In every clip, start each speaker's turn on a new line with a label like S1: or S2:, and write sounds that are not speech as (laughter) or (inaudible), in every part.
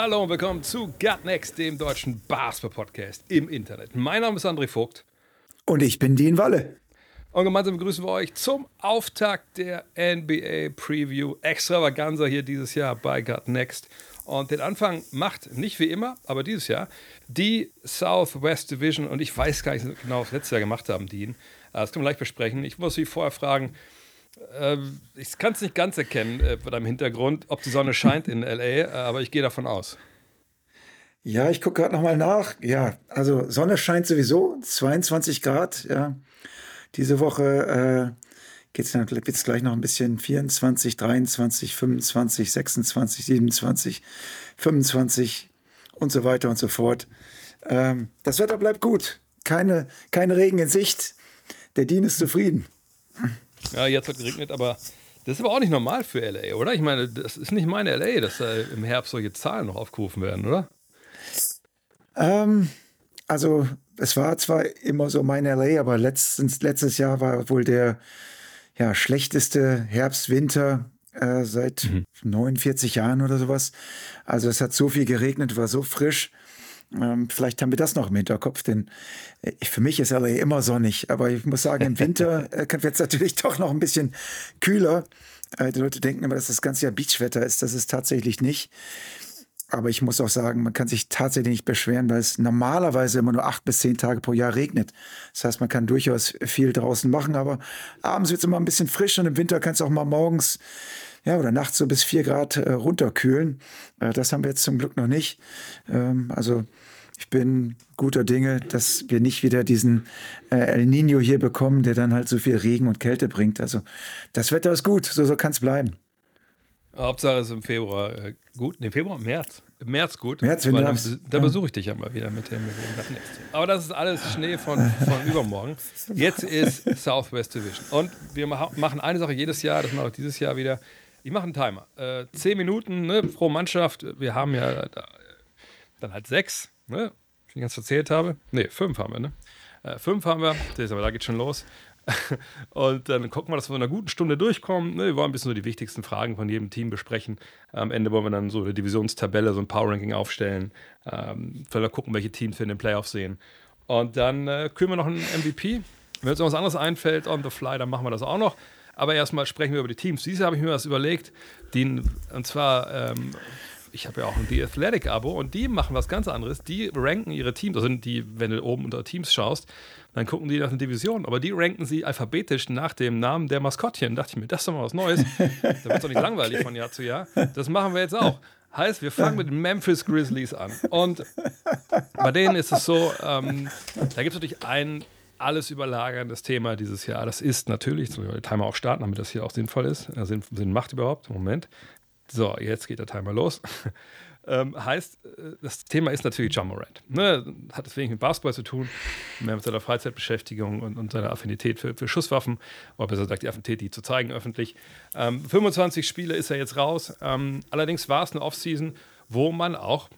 S1: Hallo und willkommen zu Gut Next, dem deutschen Basketball-Podcast im Internet. Mein Name ist André Vogt
S2: Und ich bin Dean Walle.
S1: und gemeinsam begrüßen wir euch zum Auftakt der NBA Preview Extravaganza hier dieses Jahr bei Gut Next. Und den Anfang macht nicht wie immer, aber dieses Jahr die Southwest Division. Und ich weiß gar nicht genau, was wir letztes Jahr gemacht haben, Dean. Äh, Das können wir gleich besprechen. Ich muss Sie vorher fragen, äh, ich kann es nicht ganz erkennen äh, bei deinem Hintergrund, ob die Sonne scheint in LA, äh, aber ich gehe davon aus.
S2: Ja, ich gucke gerade nochmal nach. Ja, also Sonne scheint sowieso, 22 Grad. Ja, diese Woche äh, geht's dann wird's gleich noch ein bisschen 24, 23, 25, 26, 27, 25 und so weiter und so fort. Ähm, das Wetter bleibt gut. Keine, kein Regen in Sicht. Der Dean ist zufrieden.
S1: Ja, jetzt hat geregnet, aber das ist aber auch nicht normal für LA, oder? Ich meine, das ist nicht meine LA, dass da im Herbst solche Zahlen noch aufgerufen werden, oder?
S2: Ähm, also es war zwar immer so mein LA, aber letztens, letztes Jahr war wohl der ja, schlechteste Herbst, Winter äh, seit 49 Jahren oder sowas. Also es hat so viel geregnet, war so frisch. Ähm, vielleicht haben wir das noch im Hinterkopf, denn äh, für mich ist LA immer sonnig. Aber ich muss sagen, im Winter (laughs) äh, wird es natürlich doch noch ein bisschen kühler. Äh, die Leute denken immer, dass das ganze Jahr Beachwetter ist. Das ist tatsächlich nicht. Aber ich muss auch sagen, man kann sich tatsächlich nicht beschweren, weil es normalerweise immer nur acht bis zehn Tage pro Jahr regnet. Das heißt, man kann durchaus viel draußen machen, aber abends wird es immer ein bisschen frisch und im Winter kann es auch mal morgens ja, oder nachts so bis vier Grad äh, runterkühlen. Äh, das haben wir jetzt zum Glück noch nicht. Ähm, also ich bin guter Dinge, dass wir nicht wieder diesen äh, El Nino hier bekommen, der dann halt so viel Regen und Kälte bringt. Also das Wetter ist gut, so, so kann es bleiben.
S1: Hauptsache es ist im Februar äh, gut. Nee, Februar, März. Im März gut.
S2: März, wenn du
S1: da,
S2: darfst.
S1: da besuche ich dich ja mal wieder mit dem, mit. Aber das ist alles Schnee von, von übermorgen. Jetzt ist Southwest Division. Und wir ma- machen eine Sache jedes Jahr, das mache ich dieses Jahr wieder. Ich mache einen Timer. Äh, zehn Minuten ne, pro Mannschaft. Wir haben ja da, dann halt sechs, ne? Ich ganz erzählt habe. Ne, fünf haben wir, ne? Äh, fünf haben wir. Das aber da geht schon los. (laughs) Und dann gucken wir, dass wir in einer guten Stunde durchkommen. Ne, Wir wollen ein bisschen so die wichtigsten Fragen von jedem Team besprechen. Am Ende wollen wir dann so eine Divisionstabelle, so ein Power-Ranking aufstellen. Ähm, vielleicht gucken, welche Teams wir in den Playoffs sehen. Und dann äh, küren wir noch einen MVP. Wenn uns noch was anderes einfällt on the fly, dann machen wir das auch noch. Aber erstmal sprechen wir über die Teams. Dieses Jahr habe ich mir was überlegt. Die, und zwar, ähm, ich habe ja auch ein The Athletic-Abo und die machen was ganz anderes. Die ranken ihre Teams, also die, wenn du oben unter Teams schaust, dann gucken die nach den Divisionen. Aber die ranken sie alphabetisch nach dem Namen der Maskottchen. Da dachte ich mir, das ist doch mal was Neues. (laughs) da wird es doch nicht langweilig von Jahr zu Jahr. Das machen wir jetzt auch. Heißt, wir fangen mit den Memphis Grizzlies an. Und bei denen ist es so, ähm, da gibt es natürlich ein alles überlagerndes Thema dieses Jahr. Das ist natürlich, jetzt muss den Timer auch starten, damit das hier auch sinnvoll ist, äh, Sinn, Sinn macht überhaupt. Moment. So, jetzt geht der Timer los. (laughs) ähm, heißt, äh, das Thema ist natürlich John Morant. Ne? Hat es wenig mit Basketball zu tun, mehr mit seiner Freizeitbeschäftigung und, und seiner Affinität für, für Schusswaffen, oder besser gesagt, die Affinität, die zu zeigen öffentlich. Ähm, 25 Spiele ist er jetzt raus. Ähm, allerdings war es eine Offseason, wo man auch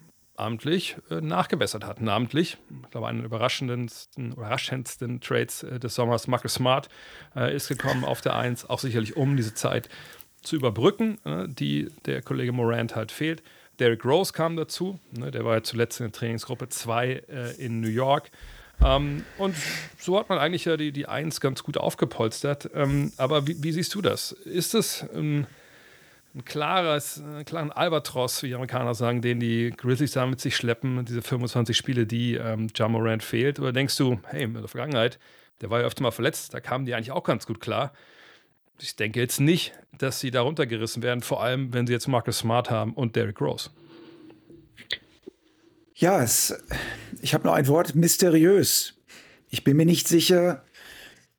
S1: amtlich äh, nachgebessert hat. Namentlich, ich glaube, einer der überraschendsten, überraschendsten Trades äh, des Sommers, Marcus Smart, äh, ist gekommen auf der 1, auch sicherlich um diese Zeit zu überbrücken, äh, die der Kollege Morant halt fehlt. Derrick Rose kam dazu, ne, der war ja zuletzt in der Trainingsgruppe 2 äh, in New York. Ähm, und so hat man eigentlich ja die, die 1 ganz gut aufgepolstert. Ähm, aber wie, wie siehst du das? Ist es ähm, ein klares, einen klaren Albatross, wie die Amerikaner sagen, den die Grizzlies da mit sich schleppen, diese 25 Spiele, die ähm, Morant fehlt? Oder denkst du, hey, in der Vergangenheit, der war ja öfter mal verletzt, da kamen die eigentlich auch ganz gut klar. Ich denke jetzt nicht, dass sie da runtergerissen werden, vor allem wenn sie jetzt Marcus Smart haben und Derrick Rose.
S2: Ja, es, ich habe noch ein Wort, mysteriös. Ich bin mir nicht sicher,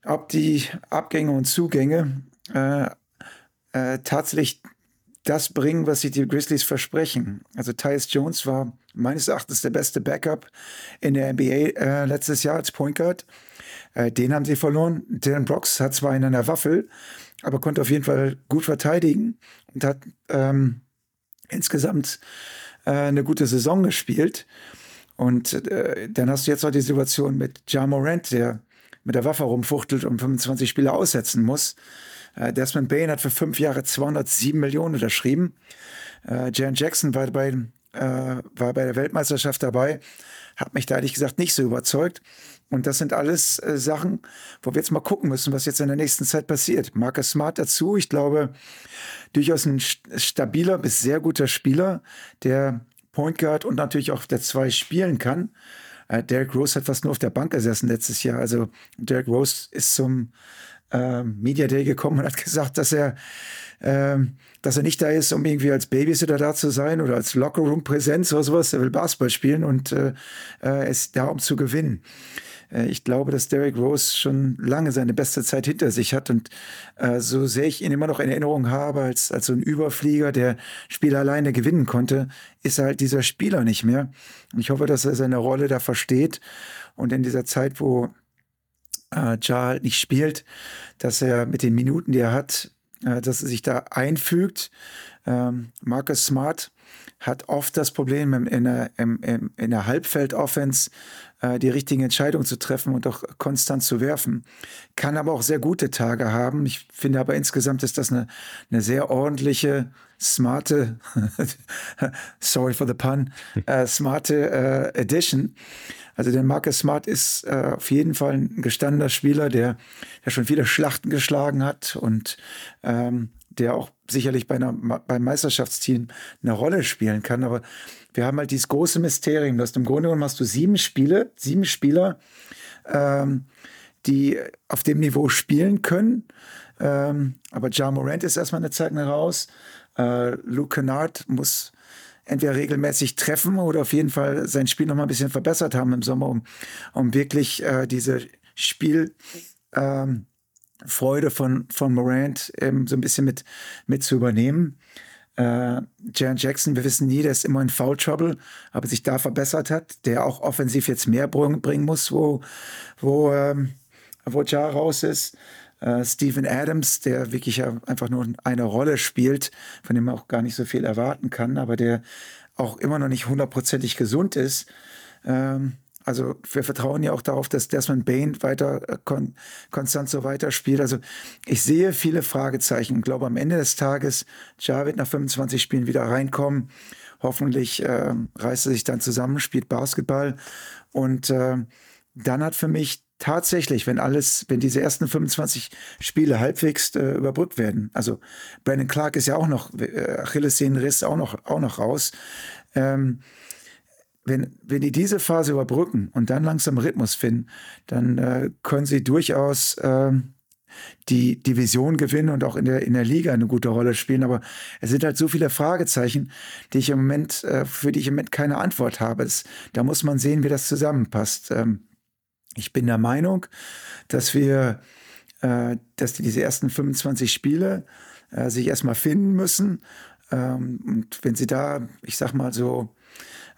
S2: ob die Abgänge und Zugänge äh, äh, tatsächlich das bringen, was sich die Grizzlies versprechen. Also Tyus Jones war meines Erachtens der beste Backup in der NBA äh, letztes Jahr als Point Guard. Äh, den haben sie verloren. Dylan Brooks hat zwar in einer Waffel, aber konnte auf jeden Fall gut verteidigen und hat ähm, insgesamt äh, eine gute Saison gespielt. Und äh, dann hast du jetzt auch die Situation mit Ja Morant, der mit der Waffe rumfuchtelt und 25 Spiele aussetzen muss. Äh, Desmond Bain hat für fünf Jahre 207 Millionen unterschrieben. Äh, Jan Jackson war bei, äh, war bei der Weltmeisterschaft dabei, hat mich da ehrlich gesagt nicht so überzeugt. Und das sind alles Sachen, wo wir jetzt mal gucken müssen, was jetzt in der nächsten Zeit passiert. Marcus Smart dazu, ich glaube, durchaus ein stabiler bis sehr guter Spieler, der Point Guard und natürlich auch der zwei spielen kann. Derek Rose hat fast nur auf der Bank gesessen letztes Jahr. Also Derek Rose ist zum äh, Media Day gekommen und hat gesagt, dass er, äh, dass er nicht da ist, um irgendwie als Babysitter da zu sein oder als Lockerroom-Präsenz oder sowas. Er will Basketball spielen und äh, äh ist da, um zu gewinnen. Äh, ich glaube, dass Derek Rose schon lange seine beste Zeit hinter sich hat und äh, so sehr ich ihn immer noch in Erinnerung habe als, als so ein Überflieger, der Spiel alleine gewinnen konnte, ist er halt dieser Spieler nicht mehr. Und ich hoffe, dass er seine Rolle da versteht und in dieser Zeit, wo äh, Ja halt nicht spielt, dass er mit den Minuten, die er hat, äh, dass er sich da einfügt. Ähm, Marcus Smart hat oft das Problem in der, in, der Halbfeld-Offense äh, die richtigen Entscheidungen zu treffen und auch konstant zu werfen. Kann aber auch sehr gute Tage haben. Ich finde aber insgesamt ist das eine, eine sehr ordentliche, smarte, (laughs) sorry for the pun, äh, smarte äh, Edition. Also der Marcus Smart ist äh, auf jeden Fall ein gestandener Spieler, der, der schon viele Schlachten geschlagen hat und ähm, der auch sicherlich bei einer, beim Meisterschaftsteam eine Rolle spielen kann. Aber wir haben halt dieses große Mysterium, dass im Grunde genommen hast du sieben Spiele, sieben Spieler, ähm, die auf dem Niveau spielen können. Ähm, aber Ja Morant ist erstmal eine Zeit raus. Äh, Luke Kennard muss entweder regelmäßig treffen oder auf jeden Fall sein Spiel noch mal ein bisschen verbessert haben im Sommer, um, um wirklich äh, diese Spiel ähm, von, von Morant ähm, so ein bisschen mit, mit zu übernehmen. Äh, Jan Jackson, wir wissen nie, der ist immer in Foul Trouble, aber sich da verbessert hat, der auch offensiv jetzt mehr bringen muss, wo, wo, ähm, wo Ja raus ist. Äh, Steven Adams, der wirklich ja einfach nur eine Rolle spielt, von dem man auch gar nicht so viel erwarten kann, aber der auch immer noch nicht hundertprozentig gesund ist. Ähm, also wir vertrauen ja auch darauf, dass Desmond Bain weiter äh, kon konstant so weiterspielt. Also ich sehe viele Fragezeichen und glaube am Ende des Tages, Ja wird nach 25 Spielen wieder reinkommen. Hoffentlich äh, reißt er sich dann zusammen, spielt Basketball. Und äh, dann hat für mich tatsächlich, wenn alles, wenn diese ersten 25 Spiele halbwegs äh, überbrückt werden, also Brandon Clark ist ja auch noch, äh, Achillessehnenriss auch noch, auch noch raus. Ähm, wenn, wenn die diese Phase überbrücken und dann langsam Rhythmus finden, dann äh, können sie durchaus äh, die Division gewinnen und auch in der, in der Liga eine gute Rolle spielen. Aber es sind halt so viele Fragezeichen, die ich im Moment, äh, für die ich im Moment keine Antwort habe. Das, da muss man sehen, wie das zusammenpasst. Ähm, ich bin der Meinung, dass wir, äh, dass die, diese ersten 25 Spiele äh, sich erstmal finden müssen. Ähm, und wenn sie da, ich sag mal so,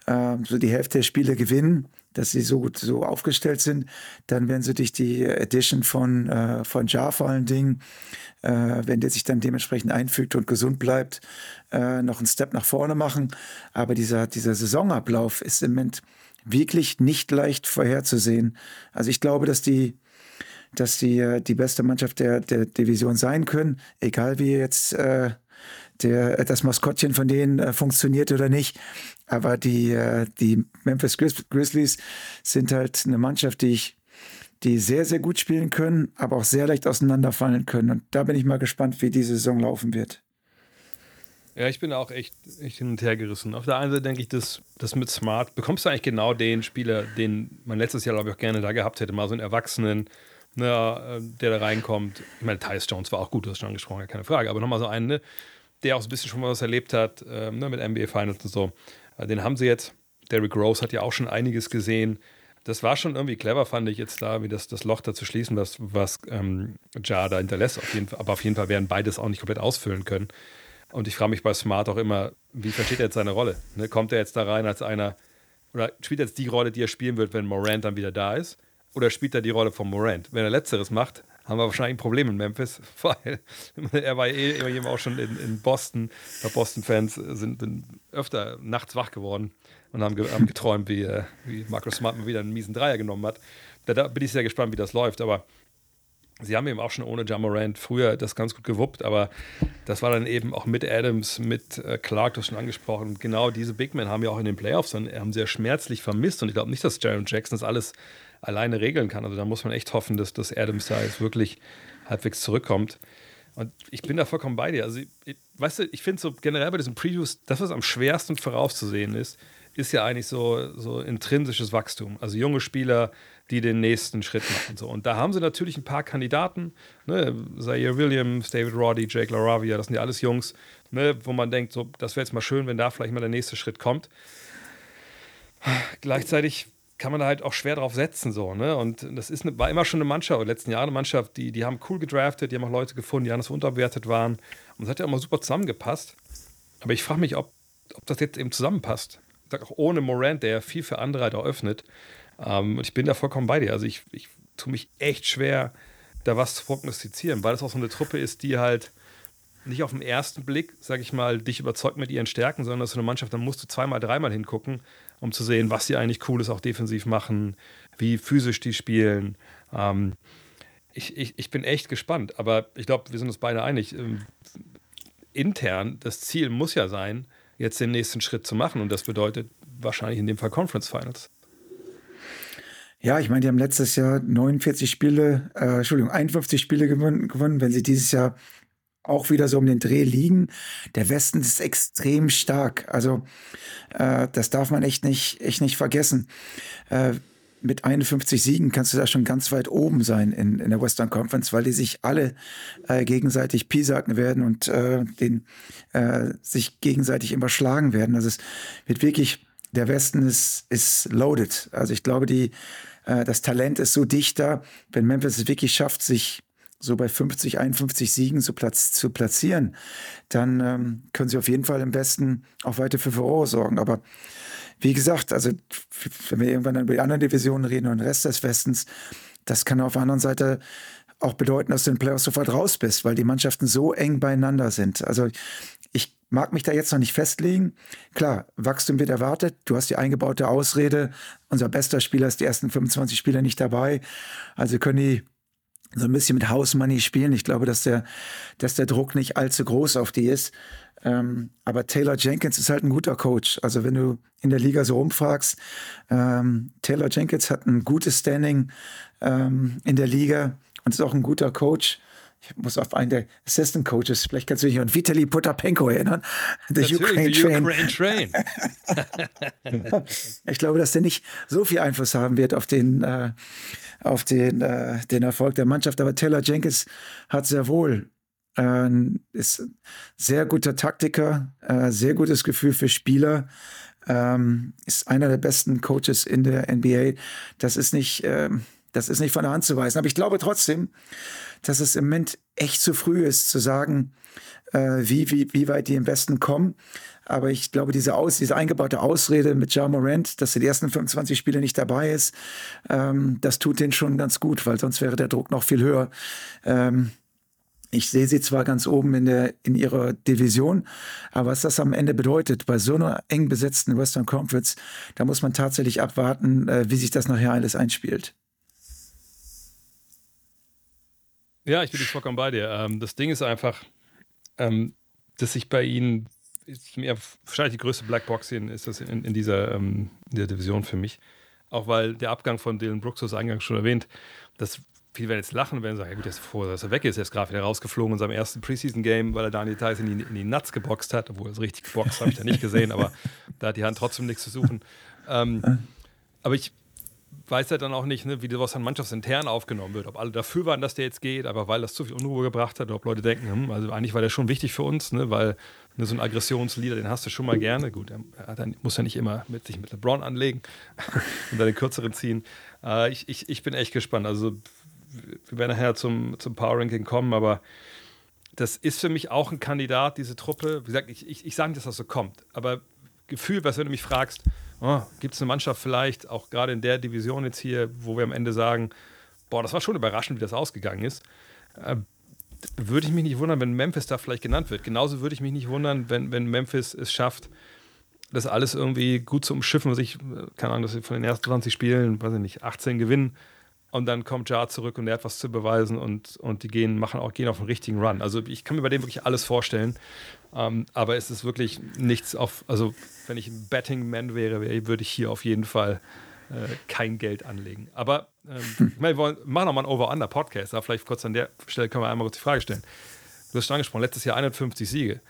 S2: äh, so die Hälfte der Spiele gewinnen, dass sie so gut so aufgestellt sind, dann werden sie durch die Edition von, äh, von Jar vor allen Dingen, äh, wenn der sich dann dementsprechend einfügt und gesund bleibt, äh, noch einen Step nach vorne machen. Aber dieser, dieser Saisonablauf ist im Moment wirklich nicht leicht vorherzusehen. Also ich glaube, dass die, dass die äh, die beste Mannschaft der, der Division sein können, egal wie jetzt äh, der, das Maskottchen von denen äh, funktioniert oder nicht. Aber die, äh, die Memphis Grizzlies sind halt eine Mannschaft, die ich die sehr, sehr gut spielen können, aber auch sehr leicht auseinanderfallen können. Und da bin ich mal gespannt, wie die Saison laufen wird.
S1: Ja, ich bin auch echt, echt hin und her gerissen. Auf der einen Seite denke ich, dass das mit Smart bekommst du eigentlich genau den Spieler, den man letztes Jahr, glaube ich, auch gerne da gehabt hätte. Mal so einen Erwachsenen, ne, der da reinkommt. Ich meine, Tyus Jones war auch gut, du hast schon angesprochen, keine Frage. Aber nochmal so einen, ne, der auch so ein bisschen schon mal was erlebt hat äh, ne, mit NBA Finals und so. Äh, den haben sie jetzt. Derrick Rose hat ja auch schon einiges gesehen. Das war schon irgendwie clever, fand ich jetzt da, wie das, das Loch da zu schließen, was, was ähm, Ja da hinterlässt. Auf jeden Fall, aber auf jeden Fall werden beides auch nicht komplett ausfüllen können. Und ich frage mich bei Smart auch immer, wie versteht er jetzt seine Rolle? Ne? Kommt er jetzt da rein als einer, oder spielt er jetzt die Rolle, die er spielen wird, wenn Morant dann wieder da ist? Oder spielt er die Rolle von Morant? Wenn er Letzteres macht, haben wir wahrscheinlich ein Problem in Memphis, (laughs) weil er war eh immer auch schon in, in Boston. Boston-Fans sind, sind, öfter nachts wach geworden und haben, haben geträumt, wie, äh, wie Marcus Smart mal wieder einen miesen Dreier genommen hat. Da, da, bin ich sehr gespannt, wie das läuft. Aber sie haben eben auch schon ohne Jamorant früher das ganz gut gewuppt. Aber das war dann eben auch mit Adams, mit äh, Clark, das schon angesprochen. Genau diese Big Men haben ja auch in den Playoffs dann, haben sehr schmerzlich vermisst. Und ich glaube nicht, dass Jaron Jackson das alles alleine regeln kann. Also da muss man echt hoffen, dass, dass Adams da jetzt wirklich halbwegs zurückkommt. Und ich bin da vollkommen bei dir. Also, ich, weißt du, ich finde so generell bei diesen Previews, das, was am schwersten vorauszusehen ist, ist ja eigentlich so, so intrinsisches Wachstum. Also junge Spieler, die den nächsten Schritt machen. So. Und da haben sie natürlich ein paar Kandidaten, ne? Zaire Williams, David Roddy, Jake LaRavia, das sind ja alles Jungs, ne? wo man denkt, so, das wäre jetzt mal schön, wenn da vielleicht mal der nächste Schritt kommt. Gleichzeitig kann man da halt auch schwer drauf setzen. So, ne? Und das ist eine, war immer schon eine Mannschaft, in den letzten Jahren eine Mannschaft, die, die haben cool gedraftet, die haben auch Leute gefunden, die anders unterbewertet waren. Und es hat ja immer super zusammengepasst. Aber ich frage mich, ob, ob das jetzt eben zusammenpasst. Auch ohne Morant, der viel für andere halt eröffnet. Ähm, und ich bin da vollkommen bei dir. Also ich, ich tue mich echt schwer, da was zu prognostizieren, weil es auch so eine Truppe ist, die halt nicht auf den ersten Blick, sag ich mal, dich überzeugt mit ihren Stärken, sondern das ist eine Mannschaft, da musst du zweimal, dreimal hingucken um zu sehen, was sie eigentlich Cooles auch defensiv machen, wie physisch die spielen. Ähm, ich, ich, ich bin echt gespannt, aber ich glaube, wir sind uns beide einig. Ähm, intern, das Ziel muss ja sein, jetzt den nächsten Schritt zu machen und das bedeutet wahrscheinlich in dem Fall Conference Finals.
S2: Ja, ich meine, die haben letztes Jahr 49 Spiele, äh, Entschuldigung, 51 Spiele gewonnen, gewonnen. Wenn sie dieses Jahr auch wieder so um den Dreh liegen. Der Westen ist extrem stark. Also äh, das darf man echt nicht, echt nicht vergessen. Äh, mit 51 Siegen kannst du da schon ganz weit oben sein in, in der Western Conference, weil die sich alle äh, gegenseitig piesacken werden und äh, den, äh, sich gegenseitig immer schlagen werden. Also es wird wirklich, der Westen ist, ist loaded. Also ich glaube, die, äh, das Talent ist so dichter, wenn Memphis es wirklich schafft, sich so bei 50, 51 Siegen zu, platz, zu platzieren, dann ähm, können sie auf jeden Fall im Besten auch weiter für Furore sorgen. Aber wie gesagt, also wenn wir irgendwann über die anderen Divisionen reden und den Rest des Westens, das kann auf der anderen Seite auch bedeuten, dass du in den Playoffs sofort raus bist, weil die Mannschaften so eng beieinander sind. Also ich mag mich da jetzt noch nicht festlegen. Klar, Wachstum wird erwartet. Du hast die eingebaute Ausrede, unser bester Spieler ist die ersten 25 Spieler nicht dabei. Also können die so ein bisschen mit House Money spielen. Ich glaube, dass der, dass der Druck nicht allzu groß auf die ist. Ähm, aber Taylor Jenkins ist halt ein guter Coach. Also wenn du in der Liga so rumfragst, ähm, Taylor Jenkins hat ein gutes Standing ähm, in der Liga und ist auch ein guter Coach. Ich muss auf einen der Assistant Coaches, vielleicht kannst du dich an Vitali Potapenko erinnern.
S1: The Ukraine Train. Ukraine Train. (laughs)
S2: ich glaube, dass der nicht so viel Einfluss haben wird auf den, äh, auf den, äh, den Erfolg der Mannschaft. Aber Taylor Jenkins hat sehr wohl äh, ist sehr guter Taktiker, äh, sehr gutes Gefühl für Spieler, ähm, ist einer der besten Coaches in der NBA. Das ist nicht, äh, das ist nicht von der Hand zu weisen. Aber ich glaube trotzdem, dass es im Moment echt zu früh ist, zu sagen, äh, wie, wie, wie weit die im Westen kommen. Aber ich glaube, diese, Aus, diese eingebaute Ausrede mit Ja Morant, dass er die ersten 25 Spiele nicht dabei ist, ähm, das tut den schon ganz gut, weil sonst wäre der Druck noch viel höher. Ähm, ich sehe sie zwar ganz oben in, der, in ihrer Division, aber was das am Ende bedeutet, bei so einer eng besetzten Western Conference, da muss man tatsächlich abwarten, äh, wie sich das nachher alles einspielt.
S1: Ja, ich bin vollkommen bei dir. Ähm, das Ding ist einfach, ähm, dass sich bei ihnen wahrscheinlich die größte Blackbox ist das in, in, dieser, ähm, in der Division für mich. Auch weil der Abgang von Dylan Brooks, das eingangs schon erwähnt, das viele werden jetzt lachen, werden sagen, ja gut, jetzt bevor dass er weg ist, er ist gerade wieder rausgeflogen in seinem ersten Preseason-Game, weil er Daniel Theiss in die, in die Nuts geboxt hat, obwohl er es richtig geboxt habe ich da nicht gesehen, aber (laughs) da hat die Hand trotzdem nichts zu suchen. Ähm, aber ich weiß ja dann auch nicht, ne, wie das dann mannschaftsintern aufgenommen wird. Ob alle dafür waren, dass der jetzt geht, aber weil das zu viel Unruhe gebracht hat, oder ob Leute denken, hm, also eigentlich war der schon wichtig für uns, ne, weil ne, so ein Aggressionsleader, den hast du schon mal gerne. Gut, er, er muss ja nicht immer mit sich mit LeBron anlegen (laughs) und dann den kürzeren ziehen. Äh, ich, ich, ich bin echt gespannt. Also wir werden nachher zum, zum Power Ranking kommen, aber das ist für mich auch ein Kandidat, diese Truppe. Wie gesagt, ich, ich, ich sage nicht, dass das so kommt, aber Gefühl, was wenn du mich fragst, oh, gibt es eine Mannschaft vielleicht, auch gerade in der Division jetzt hier, wo wir am Ende sagen, boah, das war schon überraschend, wie das ausgegangen ist, äh, würde ich mich nicht wundern, wenn Memphis da vielleicht genannt wird. Genauso würde ich mich nicht wundern, wenn, wenn Memphis es schafft, das alles irgendwie gut zu umschiffen, was ich, äh, keine Ahnung, dass sie von den ersten 20 Spielen, weiß ich nicht, 18 gewinnen und dann kommt Jar zurück und er hat was zu beweisen und, und die gehen, machen auch, gehen auf einen richtigen Run. Also ich kann mir bei dem wirklich alles vorstellen. Ähm, aber es ist wirklich nichts auf, also wenn ich ein Betting-Man wäre, würde ich hier auf jeden Fall äh, kein Geld anlegen. Aber ähm, (laughs) ich meine, wir wollen, machen nochmal einen Over-Under-Podcast, aber vielleicht kurz an der Stelle können wir einmal kurz die Frage stellen. Du hast schon angesprochen, letztes Jahr 51 Siege.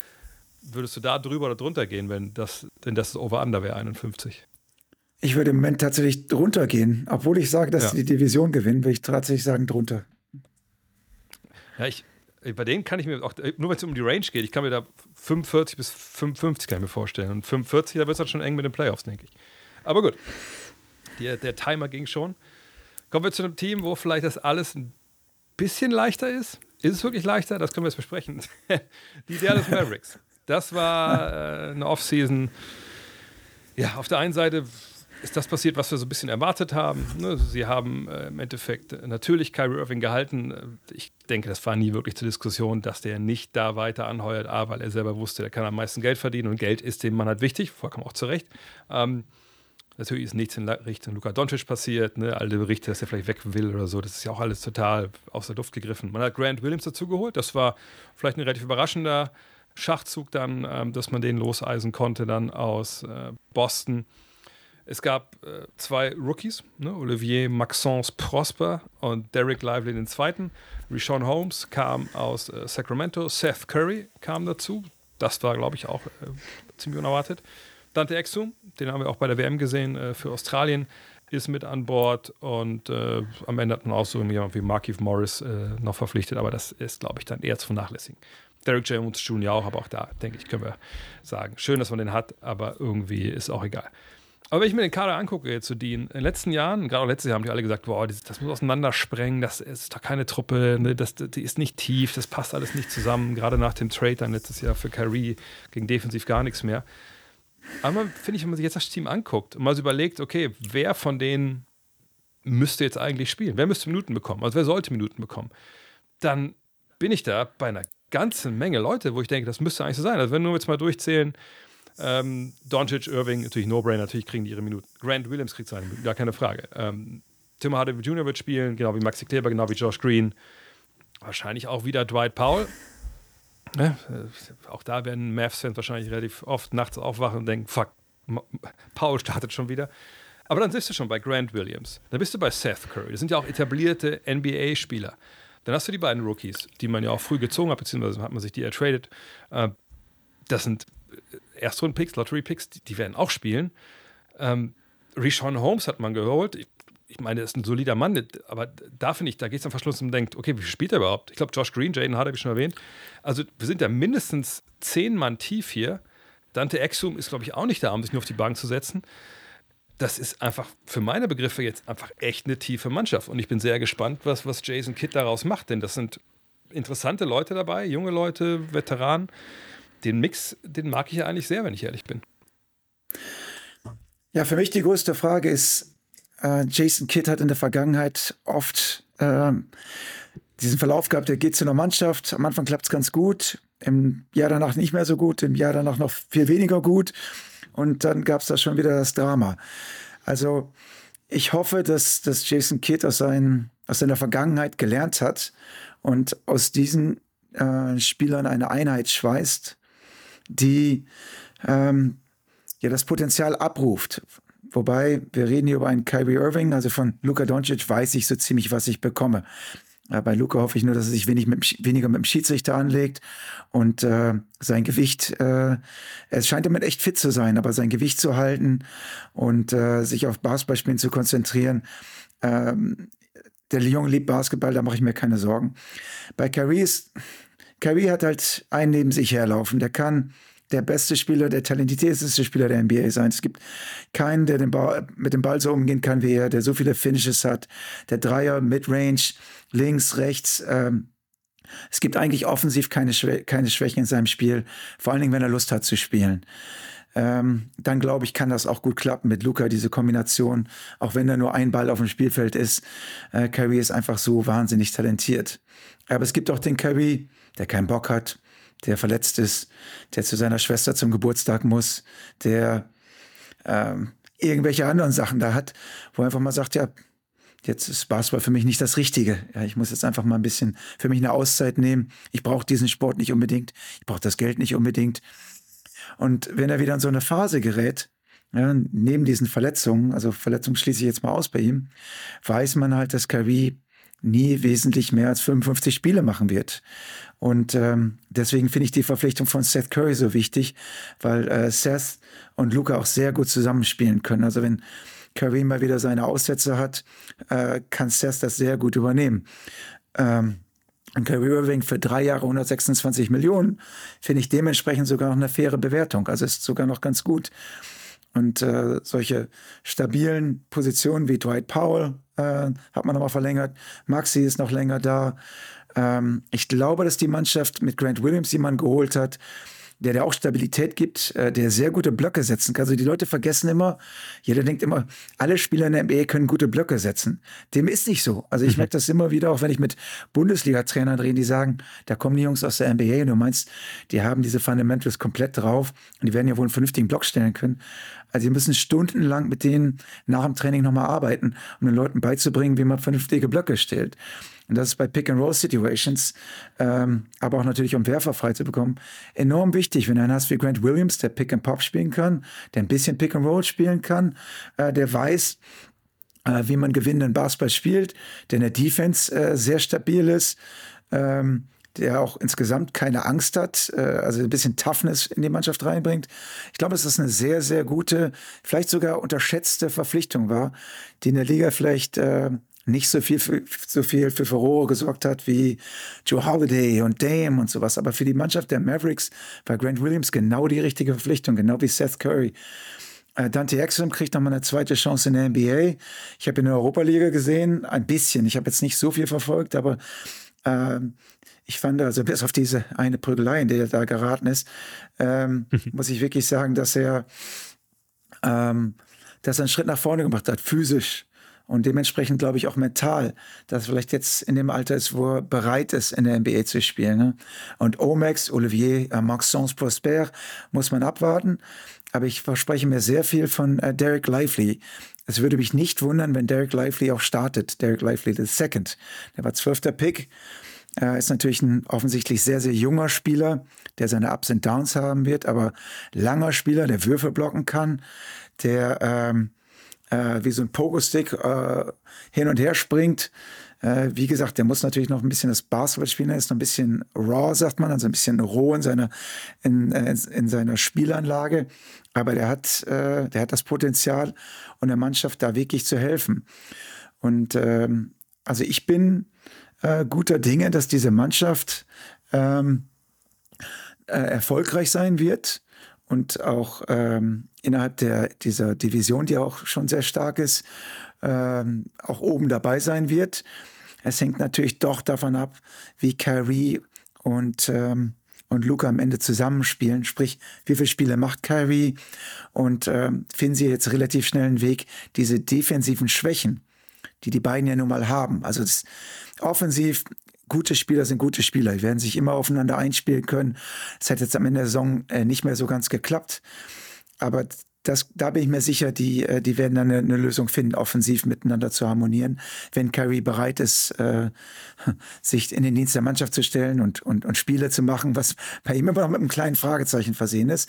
S1: Würdest du da drüber oder drunter gehen, wenn das, denn das Over-Under wäre 51?
S2: Ich würde im Moment tatsächlich drunter gehen. Obwohl ich sage, dass ja. die Division gewinnen, würde ich tatsächlich sagen drunter.
S1: Ja, ich, bei denen kann ich mir auch, nur wenn es um die Range geht, ich kann mir da 45 bis 55 kann ich mir vorstellen. Und 45, da wird es halt schon eng mit den Playoffs, denke ich. Aber gut, der, der Timer ging schon. Kommen wir zu einem Team, wo vielleicht das alles ein bisschen leichter ist. Ist es wirklich leichter? Das können wir jetzt besprechen. (laughs) die Dallas Mavericks. Das war äh, eine Offseason. Ja, auf der einen Seite ist das passiert, was wir so ein bisschen erwartet haben. Ne? Sie haben äh, im Endeffekt natürlich Kyrie Irving gehalten. Ich denke, das war nie wirklich zur Diskussion, dass der nicht da weiter anheuert, A, weil er selber wusste, der kann am meisten Geld verdienen und Geld ist dem Mann halt wichtig, vollkommen auch zu Recht. Ähm, natürlich ist nichts in Richtung Luka Doncic passiert, ne? alle Berichte, dass er vielleicht weg will oder so, das ist ja auch alles total aus der Luft gegriffen. Man hat Grant Williams dazugeholt, das war vielleicht ein relativ überraschender Schachzug dann, ähm, dass man den loseisen konnte dann aus äh, Boston. Es gab äh, zwei Rookies, ne? Olivier Maxence Prosper und Derek Lively den zweiten. Rishon Holmes kam aus äh, Sacramento, Seth Curry kam dazu. Das war, glaube ich, auch äh, ziemlich unerwartet. Dante Exum, den haben wir auch bei der WM gesehen äh, für Australien, ist mit an Bord und äh, am Ende hat man auch so jemand wie Markif Morris äh, noch verpflichtet, aber das ist, glaube ich, dann eher zu vernachlässigen. Derek Jones Jr. auch, aber auch da, denke ich, können wir sagen, schön, dass man den hat, aber irgendwie ist auch egal. Aber wenn ich mir den Kader angucke jetzt zu Dean, in den letzten Jahren, gerade auch letztes Jahr haben die alle gesagt, boah, das, das muss auseinandersprengen, das ist doch keine Truppe, ne, das, die ist nicht tief, das passt alles nicht zusammen, gerade nach dem Trade dann letztes Jahr für Kyrie ging defensiv gar nichts mehr. Aber finde ich, wenn man sich jetzt das Team anguckt und mal so überlegt, okay, wer von denen müsste jetzt eigentlich spielen? Wer müsste Minuten bekommen? Also wer sollte Minuten bekommen? Dann bin ich da bei einer ganzen Menge Leute, wo ich denke, das müsste eigentlich so sein. Also wenn wir jetzt mal durchzählen, ähm, Doncic, Irving, natürlich No-Brainer, natürlich kriegen die ihre Minuten. Grant Williams kriegt seine Minuten, gar keine Frage. Ähm, Tim Hardaway Jr. wird spielen, genau wie Maxi Kleber, genau wie Josh Green. Wahrscheinlich auch wieder Dwight Powell. Ja, äh, auch da werden Mavs-Fans wahrscheinlich relativ oft nachts aufwachen und denken, fuck, Powell startet schon wieder. Aber dann bist du schon bei Grant Williams. Dann bist du bei Seth Curry. Das sind ja auch etablierte NBA-Spieler. Dann hast du die beiden Rookies, die man ja auch früh gezogen hat, beziehungsweise hat man sich die ertradet. Äh, das sind Erstrunden-Picks, Lottery-Picks, die, die, werden auch spielen. Ähm, Rishon Holmes hat man geholt. Ich, ich meine, er ist ein solider Mann, aber da finde ich, da geht es dann verschluss und denkt, okay, wie spielt er überhaupt? Ich glaube, Josh Green, Jaden Hart habe ich schon erwähnt. Also wir sind ja mindestens zehn Mann tief hier. Dante Exum ist, glaube ich, auch nicht da, um sich nur auf die Bank zu setzen. Das ist einfach für meine Begriffe jetzt einfach echt eine tiefe Mannschaft. Und ich bin sehr gespannt, was, was Jason Kidd daraus macht, denn das sind interessante Leute dabei, junge Leute, Veteranen den Mix, den mag ich ja eigentlich sehr, wenn ich ehrlich bin.
S2: Ja, für mich die größte Frage ist, äh, Jason Kidd hat in der Vergangenheit oft äh, diesen Verlauf gehabt, er geht zu einer Mannschaft, am Anfang klappt es ganz gut, im Jahr danach nicht mehr so gut, im Jahr danach noch viel weniger gut und dann gab es da schon wieder das Drama. Also ich hoffe, dass, dass Jason Kidd aus, seinen, aus seiner Vergangenheit gelernt hat und aus diesen äh, Spielern eine Einheit schweißt, die ähm, ja das Potenzial abruft. Wobei, wir reden hier über einen Kyrie Irving, also von Luka Doncic weiß ich so ziemlich, was ich bekomme. Äh, bei Luca hoffe ich nur, dass er sich wenig mit, weniger mit dem Schiedsrichter anlegt und äh, sein Gewicht, äh, es scheint damit echt fit zu sein, aber sein Gewicht zu halten und äh, sich auf Basketballspielen zu konzentrieren. Ähm, der Lyon liebt Basketball, da mache ich mir keine Sorgen. Bei Kyrie ist, Kyrie hat halt einen neben sich herlaufen. Der kann der beste Spieler, der talentierteste Spieler der NBA sein. Es gibt keinen, der Ball, mit dem Ball so umgehen kann wie er, der so viele Finishes hat. Der Dreier, Midrange, links, rechts, ähm, Es gibt eigentlich offensiv keine, Schwä keine Schwächen in seinem Spiel, vor allen Dingen, wenn er Lust hat zu spielen. Ähm, dann glaube ich, kann das auch gut klappen mit Luca, diese Kombination, auch wenn da nur ein Ball auf dem Spielfeld ist. Äh, Curry ist einfach so wahnsinnig talentiert. Aber es gibt auch den Curry, der keinen Bock hat, der verletzt ist, der zu seiner Schwester zum Geburtstag muss, der ähm, irgendwelche anderen Sachen da hat, wo er einfach mal sagt, ja, jetzt ist Basketball für mich nicht das Richtige. Ja, ich muss jetzt einfach mal ein bisschen für mich eine Auszeit nehmen. Ich brauche diesen Sport nicht unbedingt. Ich brauche das Geld nicht unbedingt. Und wenn er wieder in so eine Phase gerät, ja, neben diesen Verletzungen, also Verletzungen schließe ich jetzt mal aus bei ihm, weiß man halt, dass Kyrie nie wesentlich mehr als 55 Spiele machen wird. Und ähm, deswegen finde ich die Verpflichtung von Seth Curry so wichtig, weil äh, Seth und Luca auch sehr gut zusammenspielen können. Also wenn Curry mal wieder seine Aussätze hat, äh, kann Seth das sehr gut übernehmen. Ähm, und Kyrie Irving für drei Jahre 126 Millionen finde ich dementsprechend sogar noch eine faire Bewertung. Also ist sogar noch ganz gut. Und äh, solche stabilen Positionen wie Dwight Powell äh, hat man nochmal verlängert. Maxi ist noch länger da. Ähm, ich glaube, dass die Mannschaft mit Grant Williams jemanden geholt hat, der der auch Stabilität gibt, äh, der sehr gute Blöcke setzen kann. Also die Leute vergessen immer, jeder denkt immer, alle Spieler in der NBA können gute Blöcke setzen. Dem ist nicht so. Also ich mhm. merke das immer wieder, auch wenn ich mit Bundesliga-Trainern rede, die sagen, da kommen die Jungs aus der NBA und du meinst, die haben diese Fundamentals komplett drauf und die werden ja wohl einen vernünftigen Block stellen können. Also sie müssen stundenlang mit denen nach dem Training nochmal arbeiten, um den Leuten beizubringen, wie man vernünftige Blöcke stellt. Und das ist bei Pick-and-Roll-Situations, ähm, aber auch natürlich, um Werfer frei zu bekommen, enorm wichtig. Wenn du einen hast wie Grant Williams, der Pick-and-Pop spielen kann, der ein bisschen Pick-and-Roll spielen kann, äh, der weiß, äh, wie man gewinnenden Basketball spielt, der in der Defense äh, sehr stabil ist, ähm, der auch insgesamt keine Angst hat, äh, also ein bisschen Toughness in die Mannschaft reinbringt. Ich glaube, dass das eine sehr, sehr gute, vielleicht sogar unterschätzte Verpflichtung war, die in der Liga vielleicht äh, nicht so viel für, so viel für Furore gesorgt hat wie Joe Holiday und Dame und sowas. Aber für die Mannschaft der Mavericks war Grant Williams genau die richtige Verpflichtung, genau wie Seth Curry. Äh, Dante Exum kriegt nochmal eine zweite Chance in der NBA. Ich habe in der Europa-Liga gesehen, ein bisschen. Ich habe jetzt nicht so viel verfolgt, aber äh, ich fand also bis auf diese eine Prügelei, in der er da geraten ist, ähm, (laughs) muss ich wirklich sagen, dass er, ähm, dass er einen Schritt nach vorne gemacht hat, physisch und dementsprechend glaube ich auch mental, dass vielleicht jetzt in dem Alter ist, wo er bereit ist, in der NBA zu spielen. Ne? Und Omex, Olivier äh, Maxence Prosper, muss man abwarten. Aber ich verspreche mir sehr viel von äh, Derek Lively. Es würde mich nicht wundern, wenn Derek Lively auch startet. Derek Lively the Second. Der war zwölfter Pick. Er ist natürlich ein offensichtlich sehr, sehr junger Spieler, der seine Ups und Downs haben wird, aber langer Spieler, der Würfe blocken kann, der ähm, äh, wie so ein Pogo-Stick äh, hin und her springt. Äh, wie gesagt, der muss natürlich noch ein bisschen das Basketball spielen. Er ist noch ein bisschen raw, sagt man, also ein bisschen roh in seiner, in, äh, in seiner Spielanlage. Aber der hat, äh, der hat das Potenzial und der Mannschaft da wirklich zu helfen. Und ähm, also ich bin äh, guter Dinge, dass diese Mannschaft ähm, erfolgreich sein wird und auch ähm, innerhalb der, dieser Division, die auch schon sehr stark ist, ähm, auch oben dabei sein wird. Es hängt natürlich doch davon ab, wie Kyrie und, ähm, und Luca am Ende zusammenspielen. Sprich, wie viele Spiele macht Kyrie und ähm, finden sie jetzt relativ schnell einen Weg, diese defensiven Schwächen, die die beiden ja nun mal haben. Also das, offensiv gute Spieler sind gute Spieler. Die werden sich immer aufeinander einspielen können. Es hat jetzt am Ende der Saison äh, nicht mehr so ganz geklappt. Aber das, da bin ich mir sicher, die, äh, die werden dann eine, eine, Lösung finden, offensiv miteinander zu harmonieren, wenn Curry bereit ist, äh, (laughs) sich in den Dienst der Mannschaft zu stellen und, und, und Spiele zu machen, was bei ihm immer noch mit einem kleinen Fragezeichen versehen ist.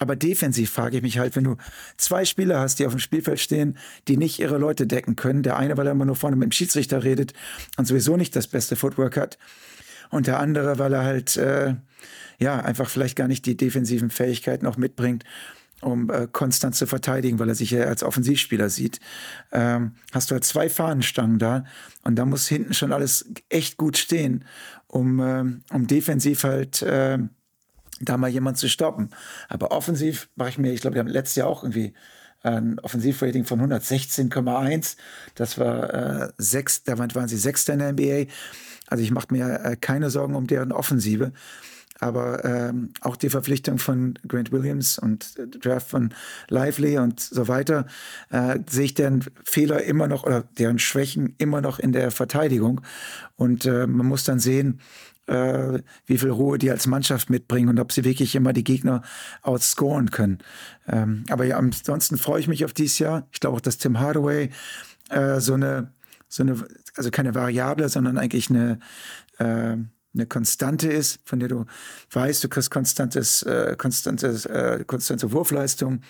S2: Aber defensiv frage ich mich halt, wenn du zwei Spieler hast, die auf dem Spielfeld stehen, die nicht ihre Leute decken können, der eine, weil er immer nur vorne mit dem Schiedsrichter redet und sowieso nicht das beste Footwork hat, und der andere, weil er halt äh, ja einfach vielleicht gar nicht die defensiven Fähigkeiten auch mitbringt um äh, konstant zu verteidigen, weil er sich ja als Offensivspieler sieht, ähm, hast du halt zwei Fahnenstangen da und da muss hinten schon alles echt gut stehen, um, äh, um defensiv halt äh, da mal jemand zu stoppen. Aber offensiv mache ich mir, ich glaube, wir haben letztes Jahr auch irgendwie ein Offensivrating von 116,1. Das war äh, sechs, damit waren sie Sechster in der NBA. Also ich mache mir äh, keine Sorgen um deren Offensive. Aber ähm, auch die Verpflichtung von Grant Williams und äh, Draft von Lively und so weiter, äh, sehe ich deren Fehler immer noch oder deren Schwächen immer noch in der Verteidigung. Und äh, man muss dann sehen, äh, wie viel Ruhe die als Mannschaft mitbringen und ob sie wirklich immer die Gegner outscoren können. Ähm, aber ja, ansonsten freue ich mich auf dieses Jahr. Ich glaube auch, dass Tim Hardaway äh, so eine, so eine, also keine Variable, sondern eigentlich eine, äh, eine Konstante ist, von der du weißt, du kriegst konstantes, äh, konstantes, äh, konstante Wurfleistung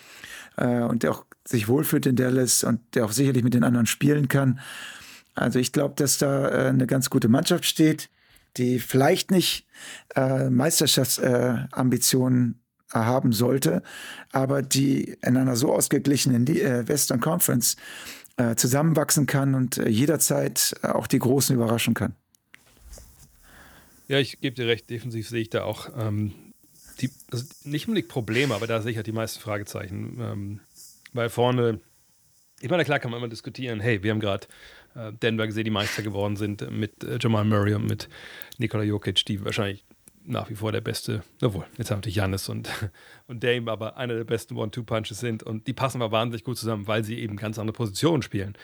S2: äh, und der auch sich wohlfühlt in Dallas und der auch sicherlich mit den anderen spielen kann. Also ich glaube, dass da äh, eine ganz gute Mannschaft steht die vielleicht nicht äh, Meisterschaftsambitionen äh, haben sollte, aber die in einer so ausgeglichenen Western Conference zusammenwachsen kann und jederzeit auch die Großen überraschen kann.
S1: Ja, ich gebe dir recht, defensiv sehe ich da auch ähm, die, also nicht unbedingt Probleme, aber da sehe ich halt die meisten Fragezeichen. Ähm, weil vorne, ich meine, klar kann man immer diskutieren, hey, wir haben gerade äh, Denver gesehen, die Meister geworden sind mit äh, Jamal Murray und mit Nikola Jokic, die wahrscheinlich nach wie vor der beste, obwohl, jetzt haben wir Janis und, (laughs) und Dame, aber einer der besten One-Two-Punches sind und die passen aber wahnsinnig gut zusammen, weil sie eben ganz andere Positionen spielen.